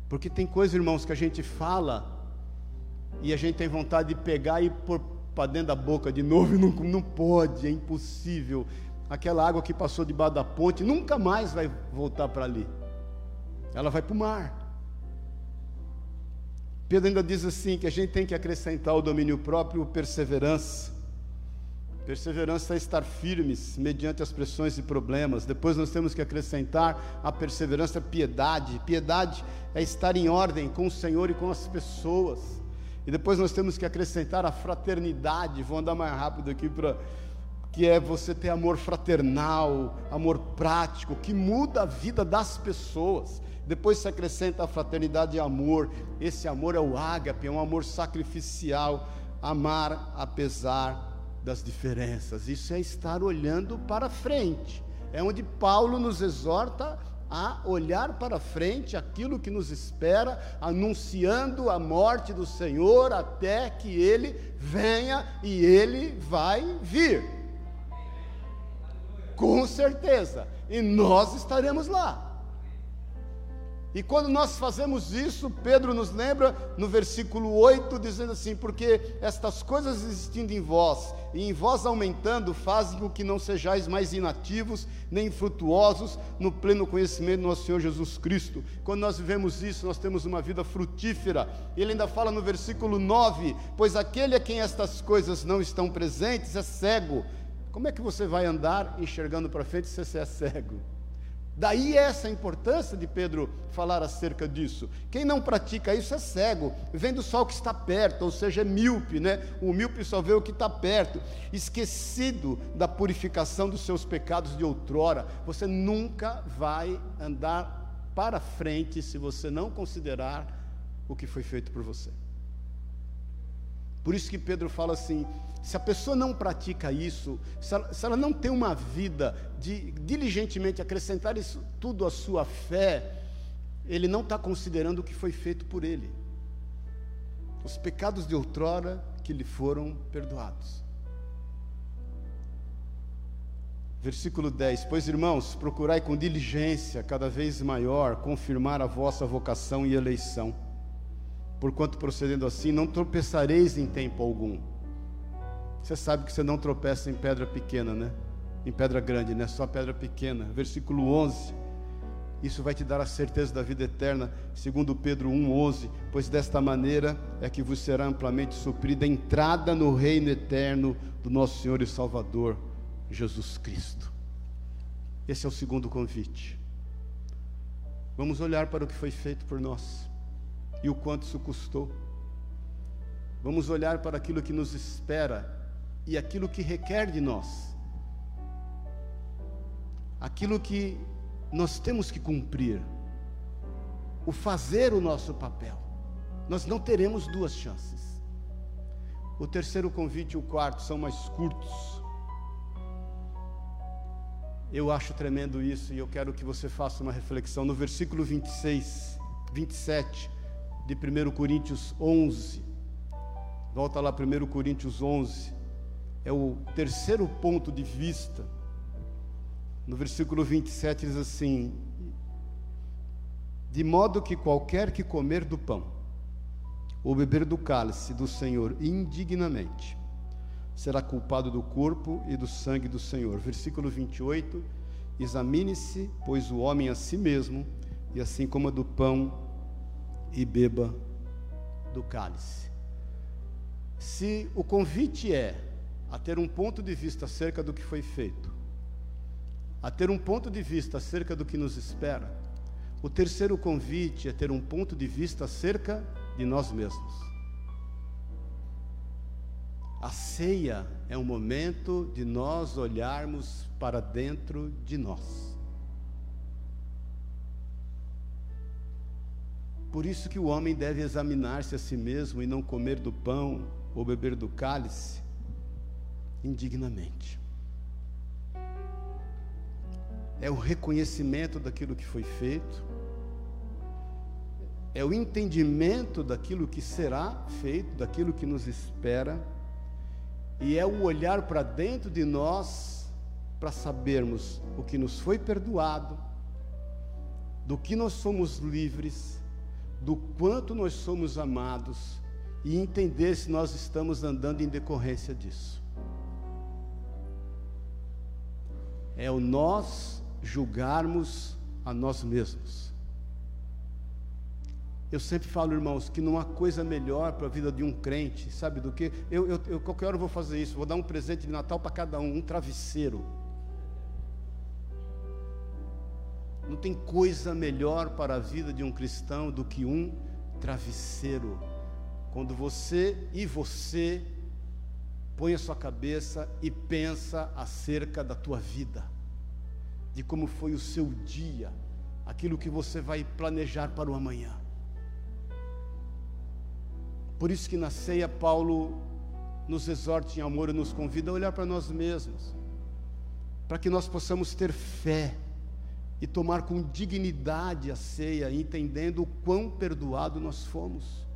Porque tem coisas, irmãos, que a gente fala e a gente tem vontade de pegar e pôr para dentro da boca de novo e não, não pode, é impossível. Aquela água que passou debaixo da ponte nunca mais vai voltar para ali. Ela vai para o mar. Pedro ainda diz assim: que a gente tem que acrescentar o domínio próprio, perseverança. Perseverança é estar firmes mediante as pressões e problemas. Depois nós temos que acrescentar a perseverança, piedade. Piedade é estar em ordem com o Senhor e com as pessoas. E depois nós temos que acrescentar a fraternidade. Vou andar mais rápido aqui para que é você ter amor fraternal, amor prático, que muda a vida das pessoas. Depois se acrescenta a fraternidade e amor. Esse amor é o ágape, é um amor sacrificial, amar apesar das diferenças, isso é estar olhando para frente. É onde Paulo nos exorta a olhar para frente aquilo que nos espera, anunciando a morte do Senhor até que ele venha e ele vai vir. Com certeza. E nós estaremos lá. E quando nós fazemos isso, Pedro nos lembra no versículo 8, dizendo assim: Porque estas coisas existindo em vós, e em vós aumentando, fazem com que não sejais mais inativos, nem frutuosos no pleno conhecimento do nosso Senhor Jesus Cristo. Quando nós vivemos isso, nós temos uma vida frutífera. Ele ainda fala no versículo 9: Pois aquele a quem estas coisas não estão presentes é cego. Como é que você vai andar enxergando para frente se você é cego? Daí essa importância de Pedro falar acerca disso. Quem não pratica isso é cego, vendo só o que está perto, ou seja, é míope, né? O míope só vê o que está perto, esquecido da purificação dos seus pecados de outrora. Você nunca vai andar para frente se você não considerar o que foi feito por você. Por isso que Pedro fala assim: se a pessoa não pratica isso, se ela, se ela não tem uma vida de diligentemente acrescentar isso tudo à sua fé, ele não está considerando o que foi feito por ele. Os pecados de outrora que lhe foram perdoados. Versículo 10: Pois irmãos, procurai com diligência cada vez maior confirmar a vossa vocação e eleição, porquanto procedendo assim não tropeçareis em tempo algum você sabe que você não tropeça em pedra pequena, né? Em pedra grande, né? Só pedra pequena. Versículo 11. Isso vai te dar a certeza da vida eterna, segundo Pedro 1:11, pois desta maneira é que vos será amplamente suprida a entrada no reino eterno do nosso Senhor e Salvador Jesus Cristo. Esse é o segundo convite. Vamos olhar para o que foi feito por nós e o quanto isso custou. Vamos olhar para aquilo que nos espera e aquilo que requer de nós. Aquilo que nós temos que cumprir. O fazer o nosso papel. Nós não teremos duas chances. O terceiro convite e o quarto são mais curtos. Eu acho tremendo isso e eu quero que você faça uma reflexão no versículo 26, 27 de 1 Coríntios 11. Volta lá, 1 Coríntios 11. É o terceiro ponto de vista. No versículo 27 diz assim: De modo que qualquer que comer do pão ou beber do cálice do Senhor indignamente, será culpado do corpo e do sangue do Senhor. Versículo 28. Examine-se, pois o homem a si mesmo, e assim coma do pão e beba do cálice. Se o convite é a ter um ponto de vista acerca do que foi feito, a ter um ponto de vista acerca do que nos espera, o terceiro convite é ter um ponto de vista acerca de nós mesmos. A ceia é um momento de nós olharmos para dentro de nós. Por isso que o homem deve examinar-se a si mesmo e não comer do pão ou beber do cálice indignamente. É o reconhecimento daquilo que foi feito, é o entendimento daquilo que será feito, daquilo que nos espera e é o olhar para dentro de nós para sabermos o que nos foi perdoado, do que nós somos livres, do quanto nós somos amados e entender se nós estamos andando em decorrência disso. É o nós julgarmos a nós mesmos. Eu sempre falo, irmãos, que não há coisa melhor para a vida de um crente, sabe do que? Eu, eu, eu, qualquer hora eu vou fazer isso, vou dar um presente de Natal para cada um, um travesseiro. Não tem coisa melhor para a vida de um cristão do que um travesseiro. Quando você e você põe a sua cabeça e pensa acerca da tua vida, de como foi o seu dia, aquilo que você vai planejar para o amanhã. Por isso que na ceia Paulo nos exorta em amor e nos convida a olhar para nós mesmos, para que nós possamos ter fé e tomar com dignidade a ceia, entendendo o quão perdoado nós fomos.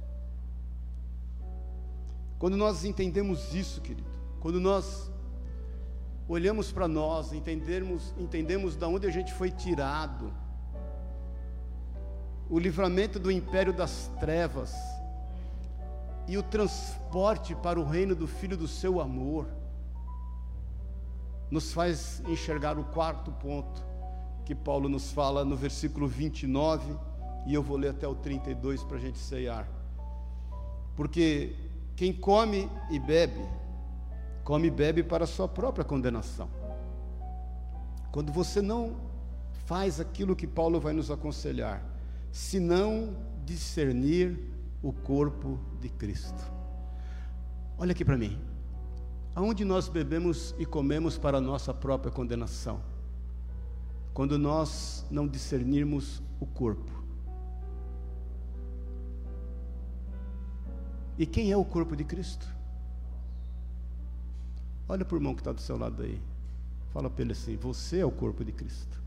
Quando nós entendemos isso, querido, quando nós olhamos para nós, entendemos, entendemos de onde a gente foi tirado, o livramento do império das trevas, e o transporte para o reino do Filho do seu amor, nos faz enxergar o quarto ponto que Paulo nos fala no versículo 29, e eu vou ler até o 32 para a gente ceiar. Porque quem come e bebe, come e bebe para a sua própria condenação. Quando você não faz aquilo que Paulo vai nos aconselhar, se não discernir o corpo de Cristo. Olha aqui para mim. Aonde nós bebemos e comemos para a nossa própria condenação? Quando nós não discernirmos o corpo. E quem é o corpo de Cristo? Olha para o irmão que está do seu lado aí. Fala para ele assim: Você é o corpo de Cristo.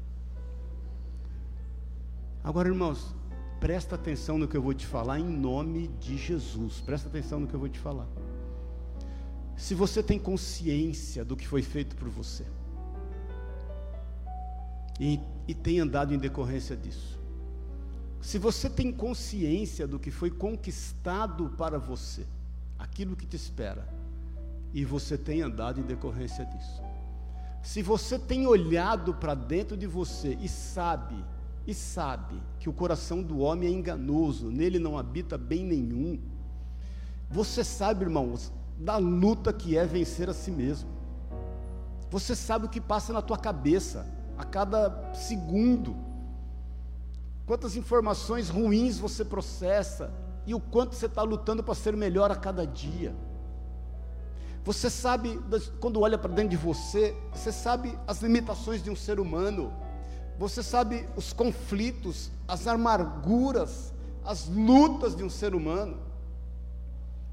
Agora, irmãos, Presta atenção no que eu vou te falar em nome de Jesus. Presta atenção no que eu vou te falar. Se você tem consciência do que foi feito por você e, e tem andado em decorrência disso, se você tem consciência do que foi conquistado para você, aquilo que te espera, e você tem andado em decorrência disso, se você tem olhado para dentro de você e sabe e sabe que o coração do homem é enganoso, nele não habita bem nenhum. Você sabe, irmãos, da luta que é vencer a si mesmo. Você sabe o que passa na tua cabeça a cada segundo. quantas informações ruins você processa e o quanto você está lutando para ser melhor a cada dia. Você sabe, quando olha para dentro de você, você sabe as limitações de um ser humano, você sabe os conflitos, as amarguras, as lutas de um ser humano.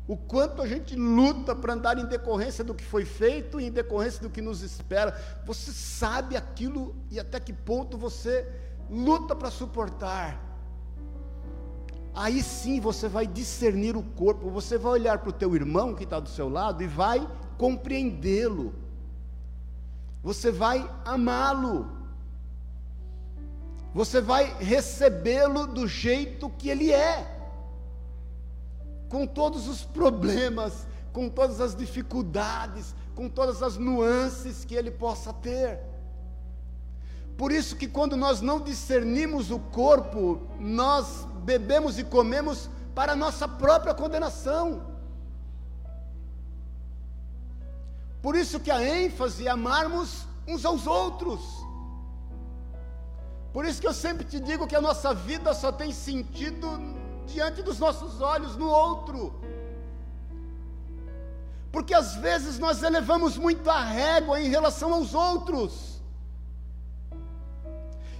O quanto a gente luta para andar em decorrência do que foi feito e em decorrência do que nos espera. Você sabe aquilo e até que ponto você luta para suportar. Aí sim você vai discernir o corpo, você vai olhar para o teu irmão que está do seu lado e vai compreendê-lo. Você vai amá-lo. Você vai recebê-lo do jeito que ele é. Com todos os problemas, com todas as dificuldades, com todas as nuances que ele possa ter. Por isso que quando nós não discernimos o corpo, nós bebemos e comemos para a nossa própria condenação. Por isso que a ênfase é amarmos uns aos outros. Por isso que eu sempre te digo que a nossa vida só tem sentido diante dos nossos olhos no outro. Porque às vezes nós elevamos muito a régua em relação aos outros.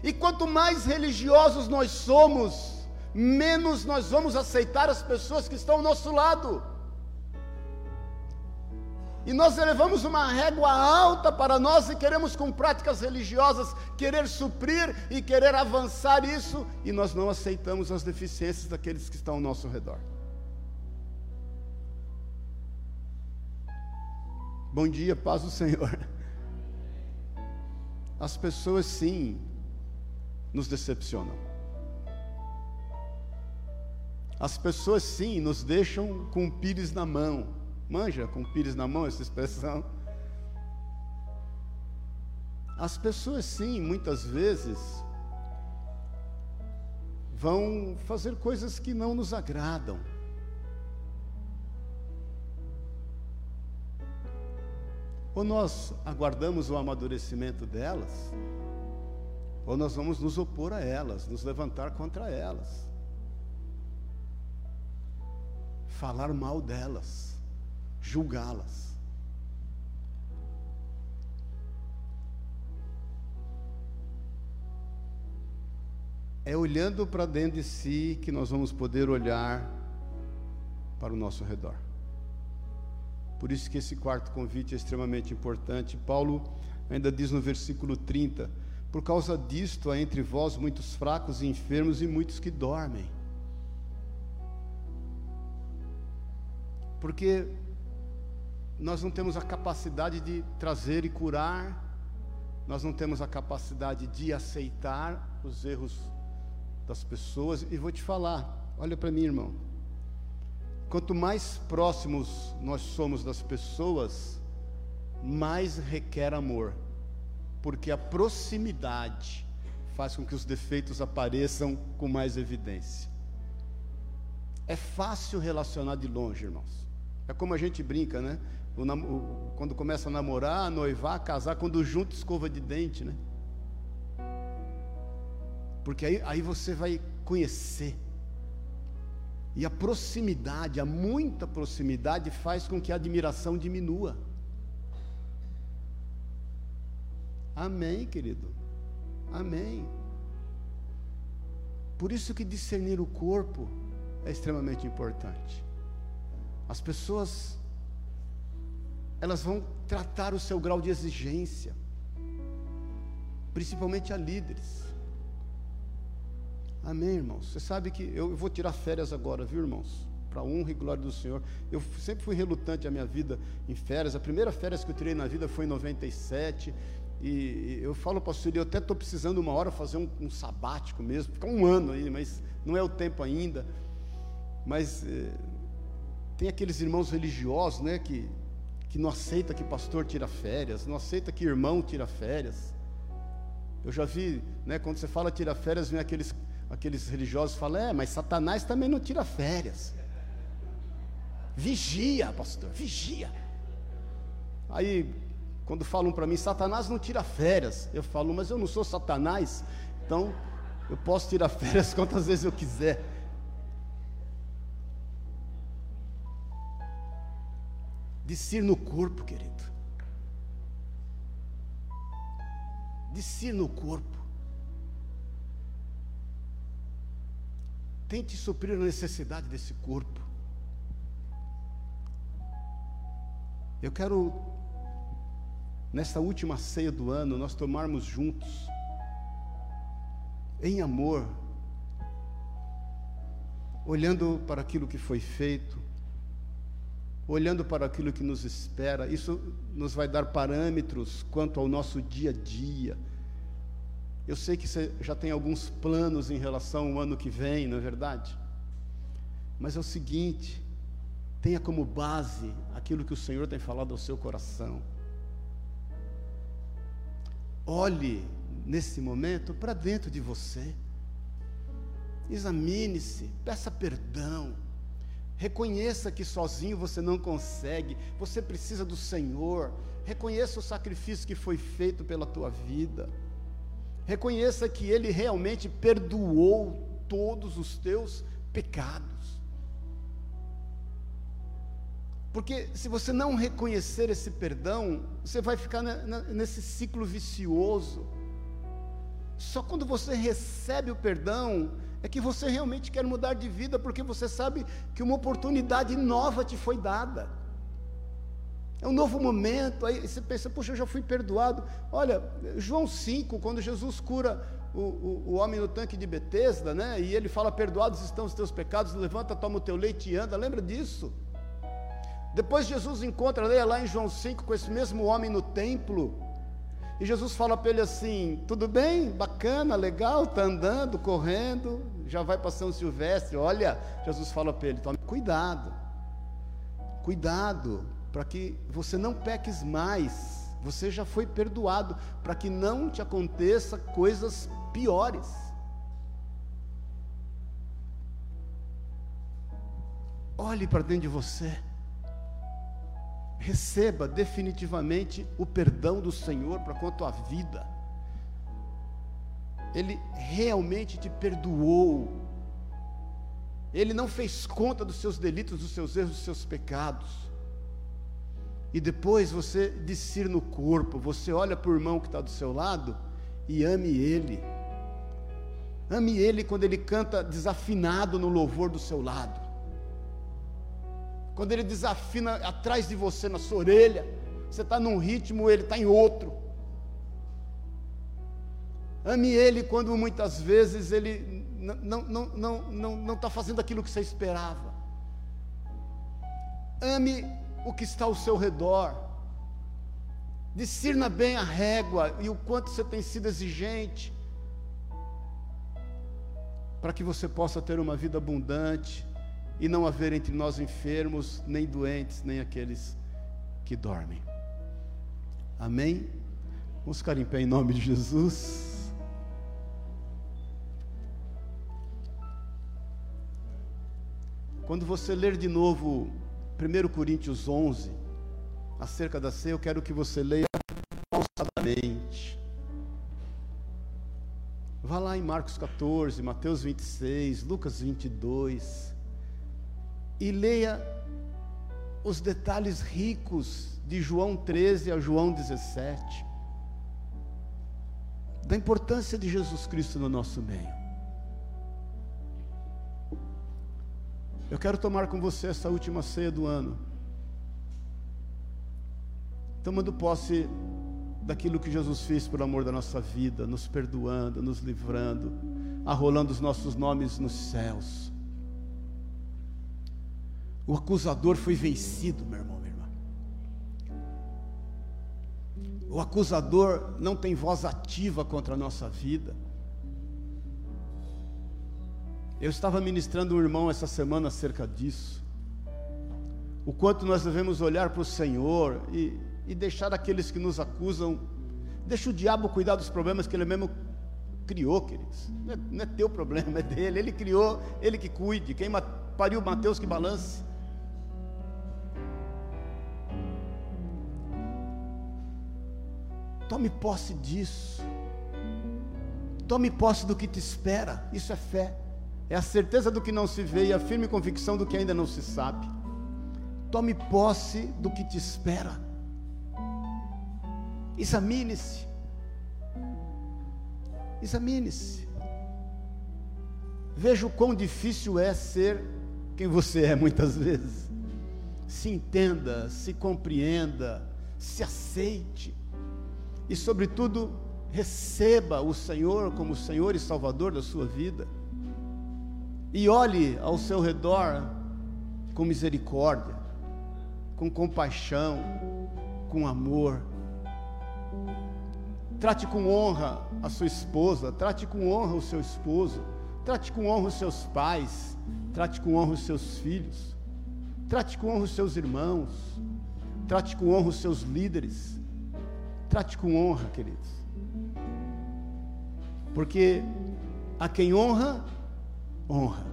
E quanto mais religiosos nós somos, menos nós vamos aceitar as pessoas que estão ao nosso lado. E nós elevamos uma régua alta para nós e queremos, com práticas religiosas, querer suprir e querer avançar isso, e nós não aceitamos as deficiências daqueles que estão ao nosso redor. Bom dia, paz do Senhor. As pessoas, sim, nos decepcionam. As pessoas, sim, nos deixam com pires na mão. Manja com pires na mão essa expressão? As pessoas, sim, muitas vezes, vão fazer coisas que não nos agradam. Ou nós aguardamos o amadurecimento delas, ou nós vamos nos opor a elas, nos levantar contra elas, falar mal delas, julgá-las. É olhando para dentro de si que nós vamos poder olhar para o nosso redor. Por isso que esse quarto convite é extremamente importante. Paulo ainda diz no versículo 30: por causa disto há entre vós muitos fracos e enfermos e muitos que dormem. Porque nós não temos a capacidade de trazer e curar, nós não temos a capacidade de aceitar os erros das pessoas. E vou te falar, olha para mim, irmão. Quanto mais próximos nós somos das pessoas, mais requer amor porque a proximidade faz com que os defeitos apareçam com mais evidência. É fácil relacionar de longe, irmãos. É como a gente brinca, né? O, o, quando começa a namorar, noivar, casar, quando junto escova de dente, né? Porque aí, aí você vai conhecer. E a proximidade, a muita proximidade, faz com que a admiração diminua. Amém, querido. Amém. Por isso que discernir o corpo é extremamente importante. As pessoas elas vão tratar o seu grau de exigência, principalmente a líderes. Amém, irmãos. Você sabe que eu vou tirar férias agora, viu, irmãos? Para honra e glória do Senhor. Eu sempre fui relutante a minha vida em férias. A primeira férias que eu tirei na vida foi em 97. E eu falo, pastor, eu até estou precisando uma hora fazer um, um, sabático mesmo, ficar um ano aí, mas não é o tempo ainda. Mas eh, tem aqueles irmãos religiosos, né, que, que não aceita que pastor tira férias, não aceita que irmão tira férias. Eu já vi, né, quando você fala tira férias, vem aqueles, aqueles religiosos que falam, é, mas Satanás também não tira férias. Vigia, pastor, vigia. Aí quando falam para mim, Satanás não tira férias. Eu falo, mas eu não sou Satanás. Então, Eu posso tirar férias quantas vezes eu quiser. Discir no corpo, querido. Discir no corpo. Tente suprir a necessidade desse corpo. Eu quero, nesta última ceia do ano, nós tomarmos juntos, em amor, olhando para aquilo que foi feito, olhando para aquilo que nos espera, isso nos vai dar parâmetros quanto ao nosso dia a dia. Eu sei que você já tem alguns planos em relação ao ano que vem, não é verdade? Mas é o seguinte, Tenha como base aquilo que o Senhor tem falado ao seu coração. Olhe nesse momento para dentro de você. Examine-se, peça perdão. Reconheça que sozinho você não consegue, você precisa do Senhor. Reconheça o sacrifício que foi feito pela tua vida. Reconheça que Ele realmente perdoou todos os teus pecados. Porque se você não reconhecer esse perdão, você vai ficar nesse ciclo vicioso. Só quando você recebe o perdão é que você realmente quer mudar de vida, porque você sabe que uma oportunidade nova te foi dada. É um novo momento, aí você pensa, puxa, eu já fui perdoado. Olha, João 5, quando Jesus cura o, o, o, homem no tanque de Betesda, né? E ele fala, perdoados estão os teus pecados, levanta, toma o teu leite e anda, lembra disso? Depois Jesus encontra, leia lá em João 5, com esse mesmo homem no templo. E Jesus fala para ele assim: tudo bem, bacana, legal, está andando, correndo, já vai para São Silvestre. Olha, Jesus fala para ele: tome cuidado, cuidado, para que você não peques mais. Você já foi perdoado, para que não te aconteça coisas piores. Olhe para dentro de você receba definitivamente o perdão do Senhor para com a tua vida. Ele realmente te perdoou. Ele não fez conta dos seus delitos, dos seus erros, dos seus pecados. E depois você discir no corpo, você olha para o irmão que está do seu lado e ame ele. Ame ele quando ele canta desafinado no louvor do seu lado quando ele desafina atrás de você, na sua orelha, você está num ritmo, ele está em outro. Ame ele quando muitas vezes ele não está não, não, não, não, tá fazendo aquilo que você esperava. Ame o que está ao seu redor. Discirna bem a régua e o quanto você tem sido exigente, para que você possa ter uma vida abundante, e não haver entre nós enfermos, nem doentes, nem aqueles que dormem. Amém? Vamos ficar em pé em nome de Jesus. Quando você ler de novo 1 Coríntios 11, acerca da ceia, eu quero que você leia pausadamente. Vá lá em Marcos 14, Mateus 26, Lucas 22 e leia os detalhes ricos de João 13 a João 17, da importância de Jesus Cristo no nosso meio. Eu quero tomar com você essa última ceia do ano, tomando posse daquilo que Jesus fez por amor da nossa vida, nos perdoando, nos livrando, arrolando os nossos nomes nos céus o acusador foi vencido, meu irmão, minha irmã. O acusador não tem voz ativa contra a nossa vida. Eu estava ministrando um irmão essa semana acerca disso. O quanto nós devemos olhar para o Senhor e, e deixar aqueles que nos acusam, deixa o diabo cuidar dos problemas que ele mesmo criou, queridos. Não é, não é teu problema, é dele. Ele criou, ele que cuide. Quem pariu Mateus que balance. Tome posse disso. Tome posse do que te espera, isso é fé. É a certeza do que não se vê e a firme convicção do que ainda não se sabe. Tome posse do que te espera. Examine-se. Examine-se. Veja o quão difícil é ser quem você é muitas vezes. Se entenda, se compreenda, se aceite e, sobretudo, receba o Senhor como Senhor e Salvador da sua vida. E olhe ao seu redor com misericórdia, com compaixão, com amor. Trate com honra a sua esposa, trate com honra o seu esposo, trate com honra os seus pais, trate com honra os seus filhos, trate com honra os seus irmãos, trate com honra os seus líderes, trate com honra, queridos. Porque a quem honra, honra.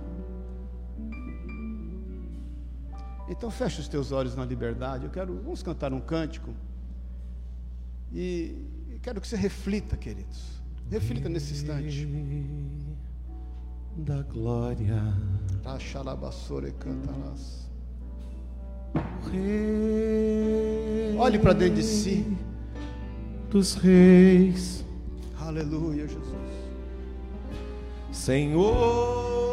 Então fecha os teus olhos na liberdade. Eu quero, vamos cantar um cântico. E quero que você reflita, queridos. Reflita nesse instante.
Da glória.
Olhe para dentro de si.
dos reis,
Aleluia, Jesus.
Senhor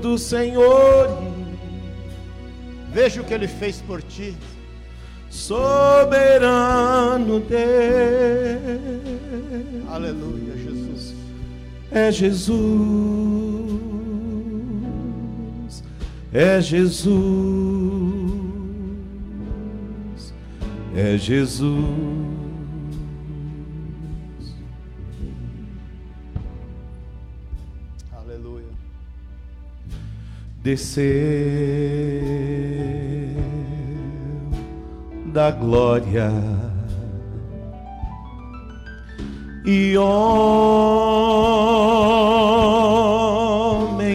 dos senhores,
Veja o que ele fez por ti.
soberano Deus,
Aleluia, Jesus.
é Jesus, é Jesus, é Jesus. Desceu da glória. E homem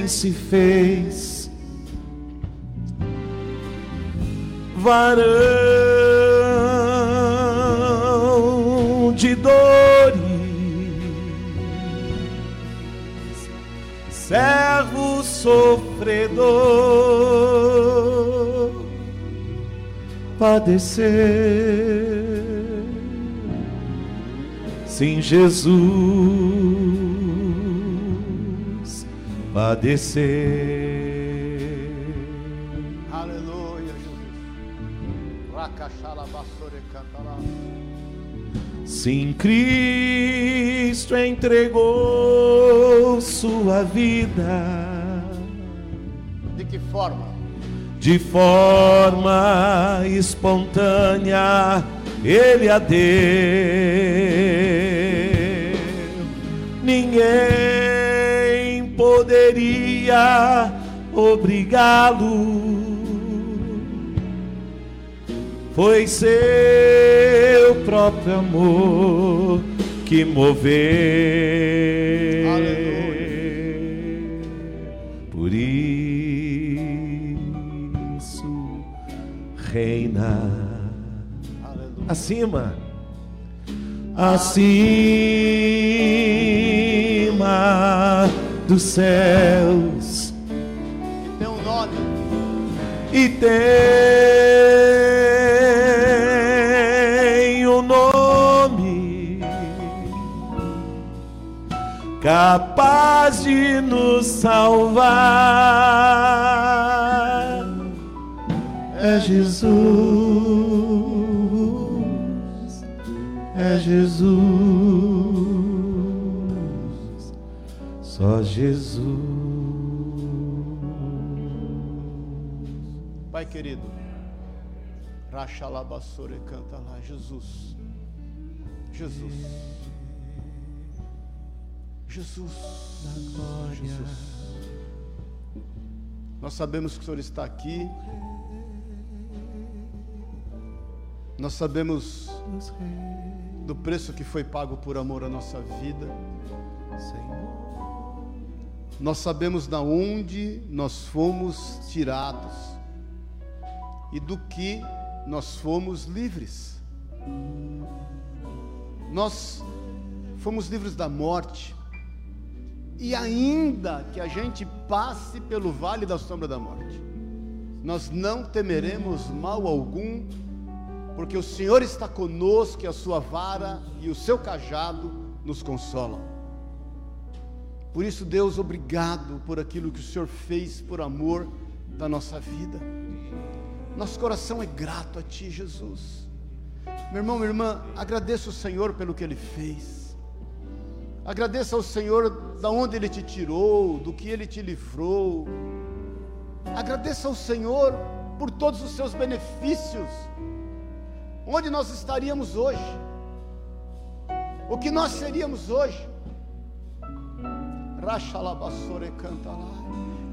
se fez varão sofredor padecer. Sim, Jesus padecer.
Aleluia, Jesus. Racachalabassore cantarás.
Sim, Cristo entregou sua vida.
Forma?
de forma espontânea ele a deu. Ninguém poderia obrigá-lo. Foi seu próprio amor que moveu. Reina acima, acima dos céus
E tem um nome.
e tem um nome capaz de nos salvar. É Jesus, é Jesus, só Jesus.
Pai querido. Rachalabassore canta lá. Jesus. Jesus. Jesus. Jesus. Nós sabemos que o Senhor está aqui. Nós sabemos do preço que foi pago por amor à nossa vida. Nós sabemos da onde nós fomos tirados e do que nós fomos livres. Nós fomos livres da morte. E ainda que a gente passe pelo vale da sombra da morte, nós não temeremos mal algum, porque o Senhor está conosco e a sua vara e o seu cajado nos consolam. Por isso, Deus, obrigado por aquilo que o Senhor fez por amor da nossa vida. Nosso coração é grato a Ti, Jesus. Meu irmão, minha irmã, agradeça o Senhor pelo que Ele fez. Agradeça ao Senhor da onde Ele te tirou, do que Ele te livrou. Agradeça ao Senhor por todos os seus benefícios. Onde nós estaríamos hoje? O que nós seríamos hoje? Rachalabassore canta lá.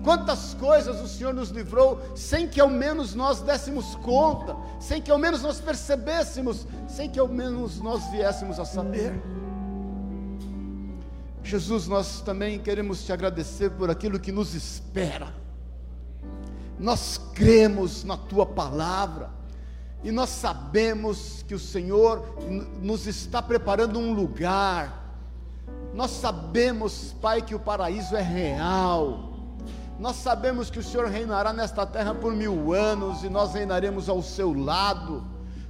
Quantas coisas o Senhor nos livrou sem que ao menos nós dessemos conta, sem que ao menos nós percebêssemos, sem que ao menos nós viéssemos a saber. Jesus, nós também queremos te agradecer por aquilo que nos espera. Nós cremos na tua palavra e nós sabemos que o Senhor nos está preparando um lugar. Nós sabemos, Pai, que o paraíso é real. Nós sabemos que o Senhor reinará nesta terra por mil anos e nós reinaremos ao seu lado.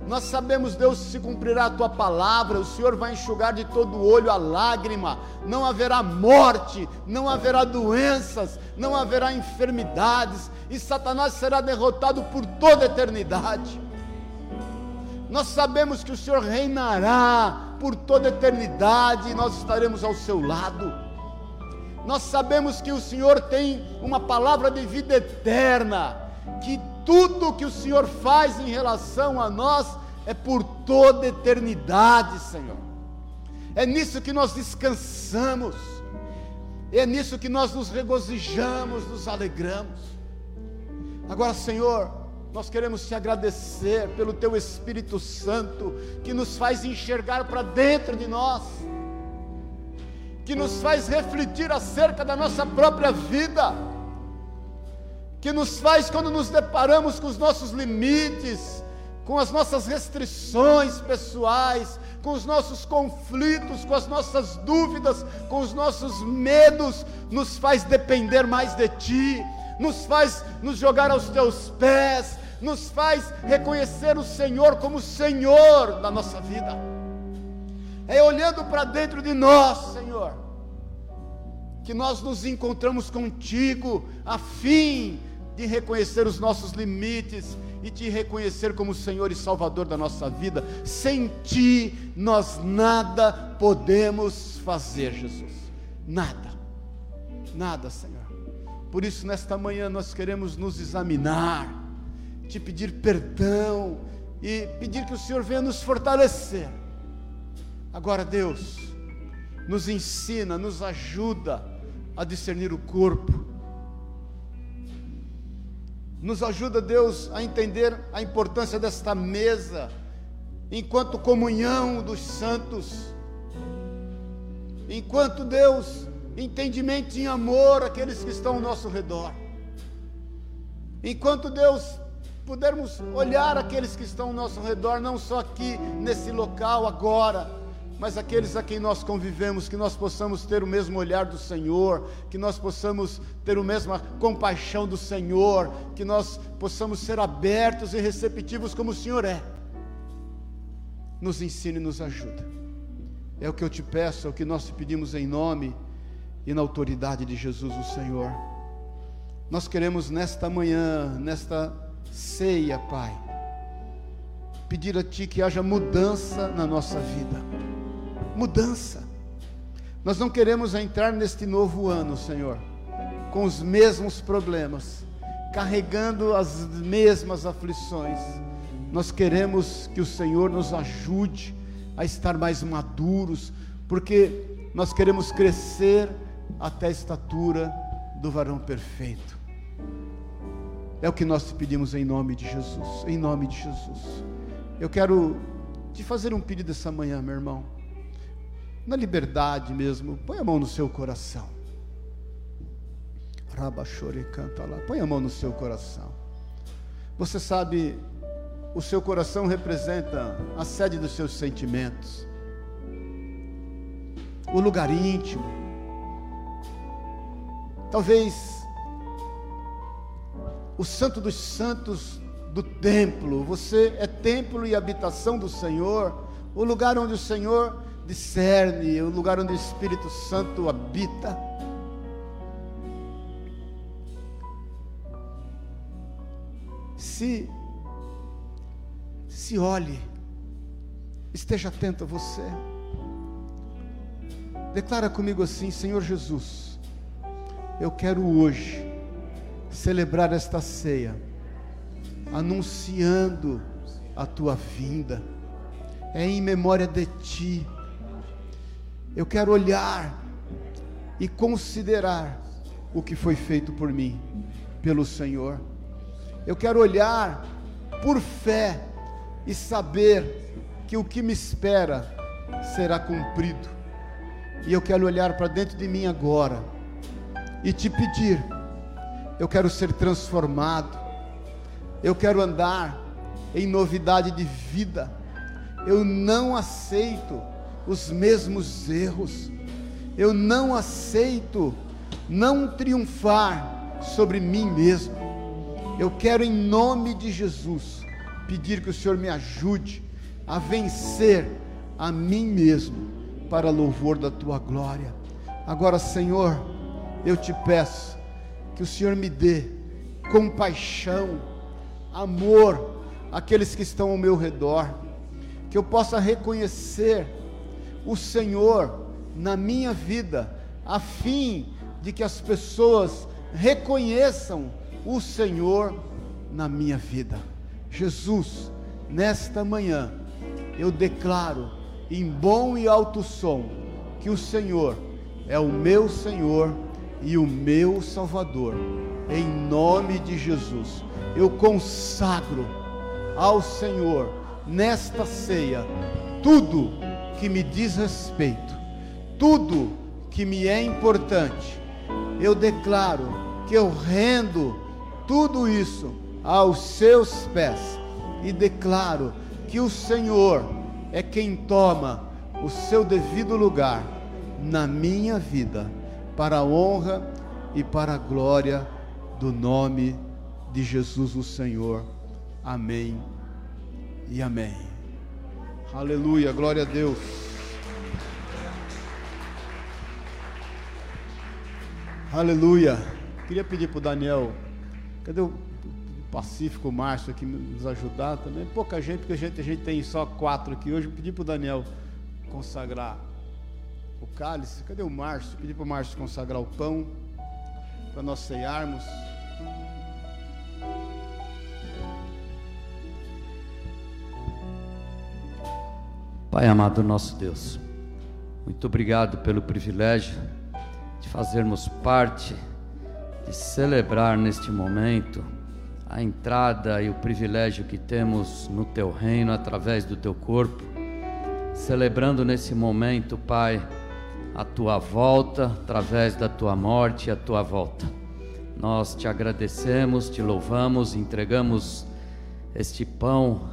Nós sabemos, Deus, se cumprirá a tua palavra, o Senhor vai enxugar de todo o olho a lágrima, não haverá morte, não haverá doenças, não haverá enfermidades, e Satanás será derrotado por toda a eternidade. Nós sabemos que o Senhor reinará por toda eternidade e nós estaremos ao seu lado. Nós sabemos que o Senhor tem uma palavra de vida eterna, que tudo que o Senhor faz em relação a nós é por toda eternidade, Senhor. É nisso que nós descansamos, é nisso que nós nos regozijamos, nos alegramos. Agora, Senhor, nós queremos te agradecer pelo Teu Espírito Santo que nos faz enxergar para dentro de nós que nos faz refletir acerca da nossa própria vida, que nos faz, quando nos deparamos com os nossos limites, com as nossas restrições pessoais, com os nossos conflitos, com as nossas dúvidas, com os nossos medos, nos faz depender mais de Ti, nos faz nos jogar aos Teus pés, nos faz reconhecer o Senhor como Senhor da nossa vida. É olhando para dentro de nós, Senhor, que nós nos encontramos contigo, a fim de reconhecer os nossos limites e te reconhecer como Senhor e Salvador da nossa vida. Sem ti, nós nada podemos fazer, Jesus. Nada. Nada, Senhor. Por isso, nesta manhã, nós queremos nos examinar, te pedir perdão e pedir que o Senhor venha nos fortalecer Agora, Deus, nos ensina, nos ajuda a discernir o corpo. Nos ajuda, Deus, a entender a importância desta mesa, enquanto comunhão dos santos. Enquanto, Deus, entendimento e amor aqueles que estão ao nosso redor. Enquanto, Deus, pudermos olhar aqueles que estão ao nosso redor, não só aqui nesse local agora, mas aqueles a quem nós convivemos, que nós possamos ter o mesmo olhar do Senhor, que nós possamos ter a mesma compaixão do Senhor, que nós possamos ser abertos e receptivos como o Senhor é. Nos ensine e nos ajuda. É o que eu te peço, é o que nós te pedimos em nome e na autoridade de Jesus, o Senhor. Nós queremos nesta manhã, nesta ceia, Pai, pedir a Ti que haja mudança na nossa vida mudança. Nós não queremos entrar neste novo ano, Senhor, com os mesmos problemas, carregando as mesmas aflições. Nós queremos que o Senhor nos ajude a estar mais maduros, porque nós queremos crescer até a estatura do varão perfeito. É o que nós te pedimos em nome de Jesus, em nome de Jesus. Eu quero te fazer um pedido essa manhã, meu irmão na liberdade mesmo, põe a mão no seu coração. Rabachore canta lá, põe a mão no seu coração. Você sabe, o seu coração representa a sede dos seus sentimentos. o lugar íntimo. Talvez o Santo dos Santos do templo, você é templo e habitação do Senhor, o lugar onde o Senhor discerne, o lugar onde o Espírito Santo habita. Se se olhe, esteja atento a você. Declara comigo assim: Senhor Jesus, eu quero hoje celebrar esta ceia, anunciando a tua vinda, é em memória de ti. Eu quero olhar e considerar o que foi feito por mim, pelo Senhor. Eu quero olhar por fé e saber que o que me espera será cumprido e eu quero olhar para dentro de mim agora e te pedir: eu quero ser transformado, eu quero andar em novidade de vida, eu não aceito os mesmos erros, eu não aceito não triunfar sobre mim mesmo. Eu quero, em nome de Jesus, pedir que o Senhor me ajude a vencer a mim mesmo para louvor da tua glória. Agora, Senhor, eu te peço que o Senhor me dê compaixão, amor àqueles que estão ao meu redor, que eu possa reconhecer o Senhor na minha vida, a fim de que as pessoas reconheçam o Senhor na minha vida. Jesus, nesta manhã, eu declaro em bom e alto som que o Senhor é o meu Senhor e o meu Salvador. Em nome de Jesus, eu consagro ao Senhor nesta ceia tudo que me diz respeito, tudo que me é importante. Eu declaro que eu rendo tudo isso aos seus pés e declaro que o Senhor é quem toma o seu devido lugar na minha vida, para a honra e para a glória do nome de Jesus o Senhor. Amém e amém. Aleluia, glória a Deus. Aleluia. Queria pedir para o Daniel, cadê o Pacífico Márcio aqui nos ajudar também. Pouca gente, porque a gente, a gente tem só quatro aqui hoje. Eu pedi para o Daniel consagrar o cálice. Cadê o Márcio? Pedi para o Márcio consagrar o pão para nós ceiarmos.
Pai amado nosso Deus, muito obrigado pelo privilégio de fazermos parte, de celebrar neste momento a entrada e o privilégio que temos no teu reino através do teu corpo, celebrando nesse momento, Pai, a tua volta através da tua morte e a tua volta. Nós te agradecemos, te louvamos, entregamos este pão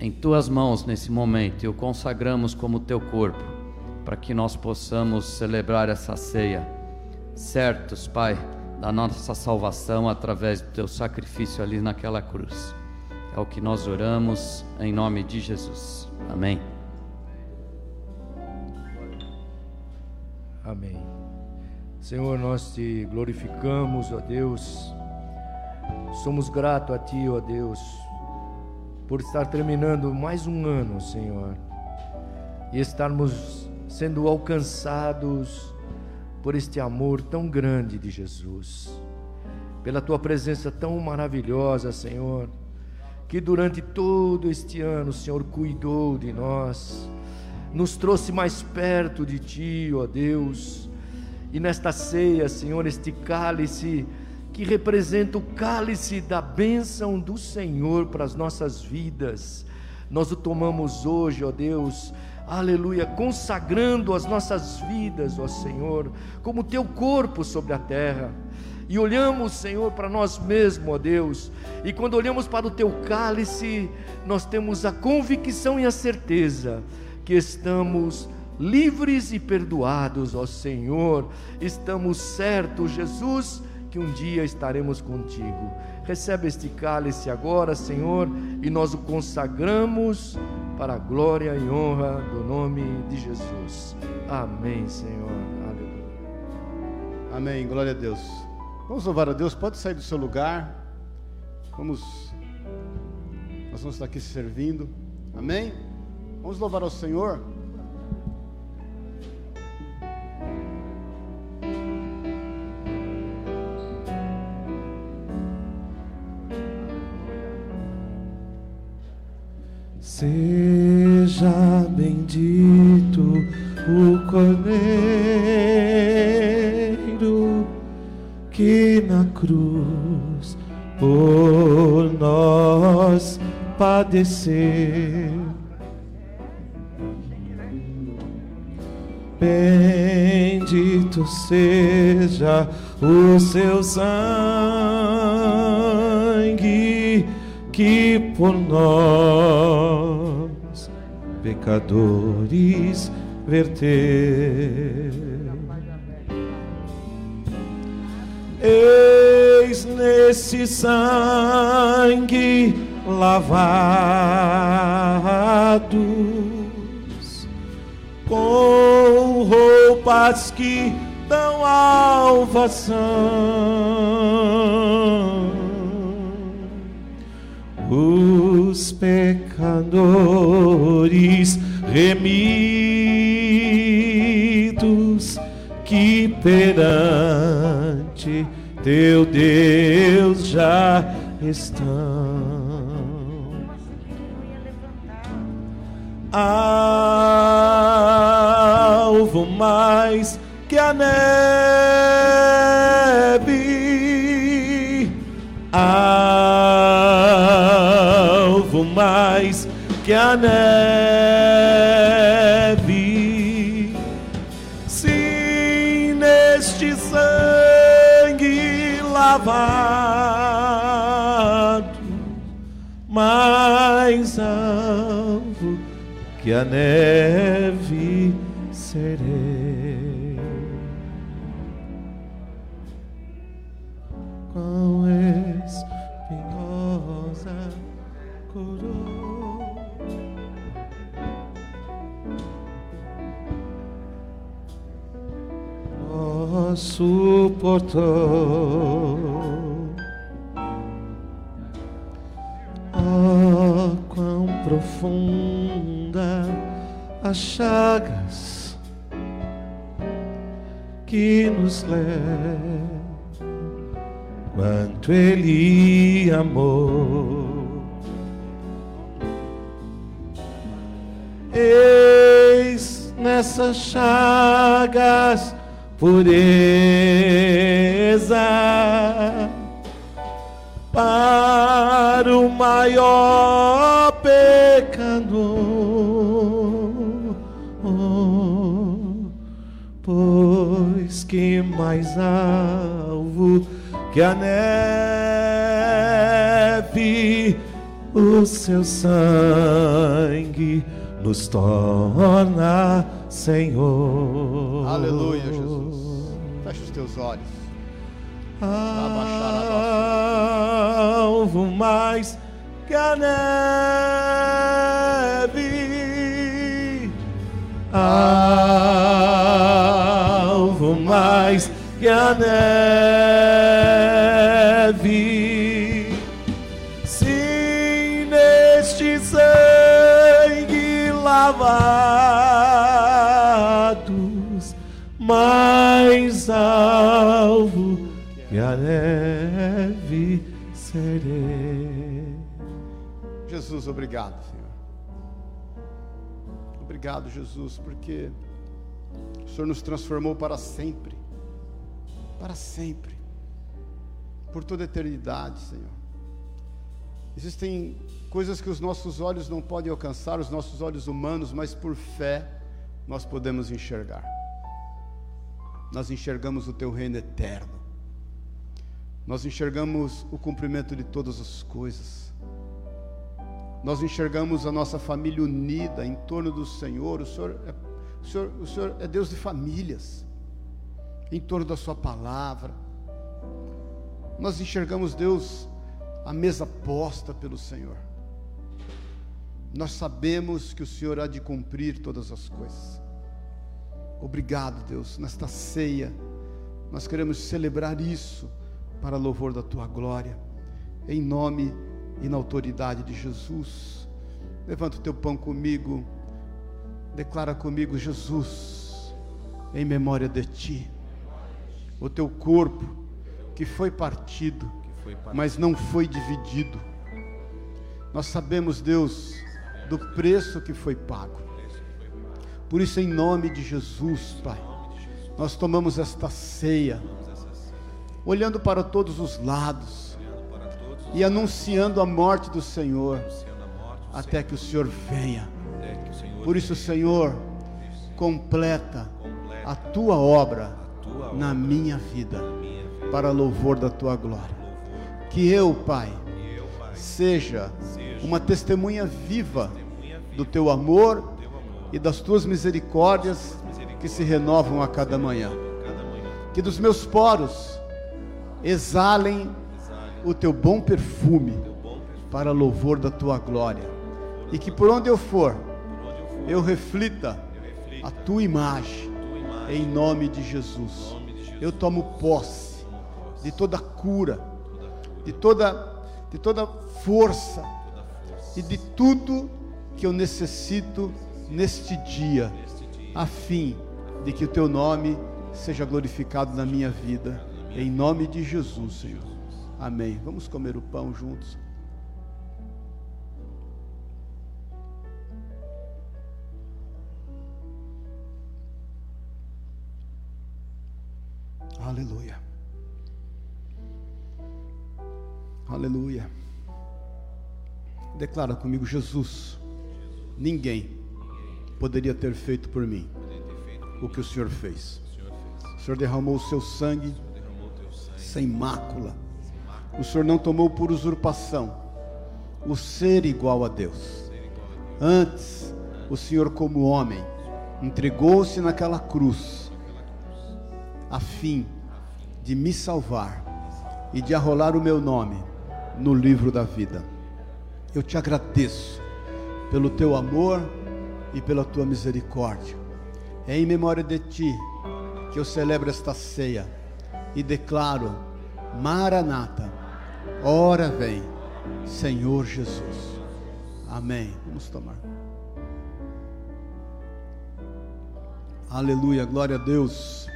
em tuas mãos nesse momento e o consagramos como teu corpo, para que nós possamos celebrar essa ceia, certos, Pai da nossa salvação através do teu sacrifício ali naquela cruz. É o que nós oramos em nome de Jesus. Amém.
Amém. Senhor, nós te glorificamos, ó Deus. Somos gratos a ti, ó Deus, por estar terminando mais um ano, Senhor, e estarmos sendo alcançados por este amor tão grande de Jesus, pela tua presença tão maravilhosa, Senhor, que durante todo este ano Senhor cuidou de nós, nos trouxe mais perto de ti, ó Deus, e nesta ceia, Senhor, este cálice que representa o cálice da bênção do Senhor para as nossas vidas, nós o tomamos hoje, ó Deus, aleluia, consagrando as nossas vidas, ó Senhor, como teu corpo sobre a terra. E olhamos, Senhor, para nós mesmos, ó Deus, e quando olhamos para o teu cálice, nós temos a convicção e a certeza que estamos livres e perdoados, ó Senhor. Estamos certos, Jesus, que um dia estaremos contigo. Recebe este cálice agora, Senhor, e nós o consagramos para a glória e honra do nome de Jesus. Amém, Senhor. Aleluia.
Amém. Glória a Deus. Vamos louvar a Deus. Pode sair do seu lugar. Vamos. Nós vamos estar aqui servindo. Amém? Vamos louvar ao Senhor.
Seja bendito o Cordeiro que na cruz por nós padeceu. Bendito seja o seu sangue que por nós, pecadores, verteu. Eis nesse sangue lavados com roupas que dão alvação os pecadores remidos que perante teu Deus já estão. Alvo mais que a neve. Alvo mais que a neve. A neve serei. Quão espinhosa coroa ó suportou. Pureza para o maior pecador, pois que mais alvo que a neve, o seu sangue nos torna Senhor.
Aleluia, teus olhos.
Alvo mais que a neve, alvo mais que a neve.
Jesus, obrigado, Senhor. Obrigado, Jesus, porque o Senhor nos transformou para sempre. Para sempre. Por toda a eternidade, Senhor. Existem coisas que os nossos olhos não podem alcançar, os nossos olhos humanos, mas por fé nós podemos enxergar. Nós enxergamos o teu reino eterno. Nós enxergamos o cumprimento de todas as coisas. Nós enxergamos a nossa família unida em torno do Senhor. O Senhor é O Senhor, o Senhor é Deus de famílias, em torno da Sua palavra. Nós enxergamos Deus, a mesa posta pelo Senhor. Nós sabemos que o Senhor há de cumprir todas as coisas. Obrigado, Deus, nesta ceia, nós queremos celebrar isso para louvor da tua glória, em nome e na autoridade de Jesus. Levanta o teu pão comigo, declara comigo, Jesus, em memória de ti, o teu corpo que foi partido, mas não foi dividido. Nós sabemos, Deus, do preço que foi pago. Por isso, em nome de Jesus, Pai, nós tomamos esta ceia, olhando para todos os lados e anunciando a morte do Senhor, até que o Senhor venha. Por isso, Senhor, completa a tua obra na minha vida, para louvor da tua glória. Que eu, Pai, seja uma testemunha viva do teu amor e das tuas misericórdias que se renovam a cada manhã. Que dos meus poros exalem o teu bom perfume para louvor da tua glória. E que por onde eu for, eu reflita a tua imagem, em nome de Jesus. Eu tomo posse de toda cura, de toda, de toda força e de tudo que eu necessito neste dia, a fim de que o teu nome seja glorificado na minha vida, em nome de Jesus, Senhor. Amém. Vamos comer o pão juntos. Aleluia. Aleluia. Declara comigo, Jesus ninguém poderia ter feito por mim o que o Senhor fez. O Senhor derramou o seu sangue sem mácula. O Senhor não tomou por usurpação o ser igual a Deus. Antes, o Senhor, como homem, entregou-se naquela cruz a fim de me salvar e de arrolar o meu nome no livro da vida. Eu te agradeço pelo teu amor e pela tua misericórdia. É em memória de ti que eu celebro esta ceia e declaro: Maranata, ora vem, Senhor Jesus. Amém. Vamos tomar. Aleluia, glória a Deus.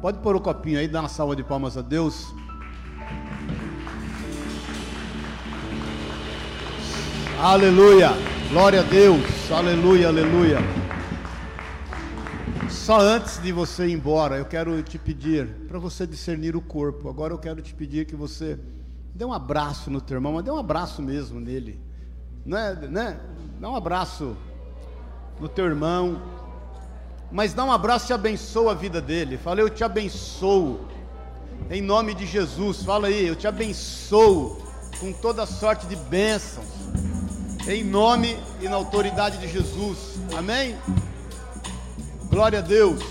Pode pôr o copinho aí, dar uma salva de palmas a Deus. Aleluia. Glória a Deus. Aleluia, aleluia. Só antes de você ir embora, eu quero te pedir para você discernir o corpo. Agora eu quero te pedir que você dê um abraço no teu irmão, mas dê um abraço mesmo nele. Né? né? Dá um abraço no teu irmão. Mas dá um abraço e abençoa a vida dele. Fala, eu te abençoo. Em nome de Jesus. Fala aí, eu te abençoo com toda sorte de bênçãos em nome e na autoridade de Jesus. Amém? Glória a Deus.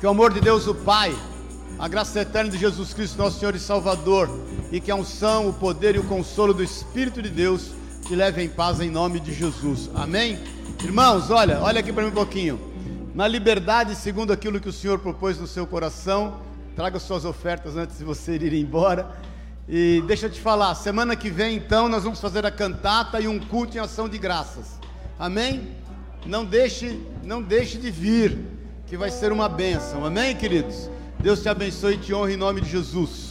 Que o amor de Deus, o Pai, a graça eterna de Jesus Cristo, nosso Senhor e Salvador, e que a unção, o poder e o consolo do Espírito de Deus te leve em paz em nome de Jesus. Amém? Irmãos, olha, olha aqui para mim um pouquinho. Na liberdade, segundo aquilo que o Senhor propôs no seu coração, traga suas ofertas antes de você ir embora. E deixa eu te falar, semana que vem então nós vamos fazer a cantata e um culto em ação de graças. Amém? Não deixe, não deixe de vir, que vai ser uma bênção. Amém, queridos? Deus te abençoe e te honre em nome de Jesus.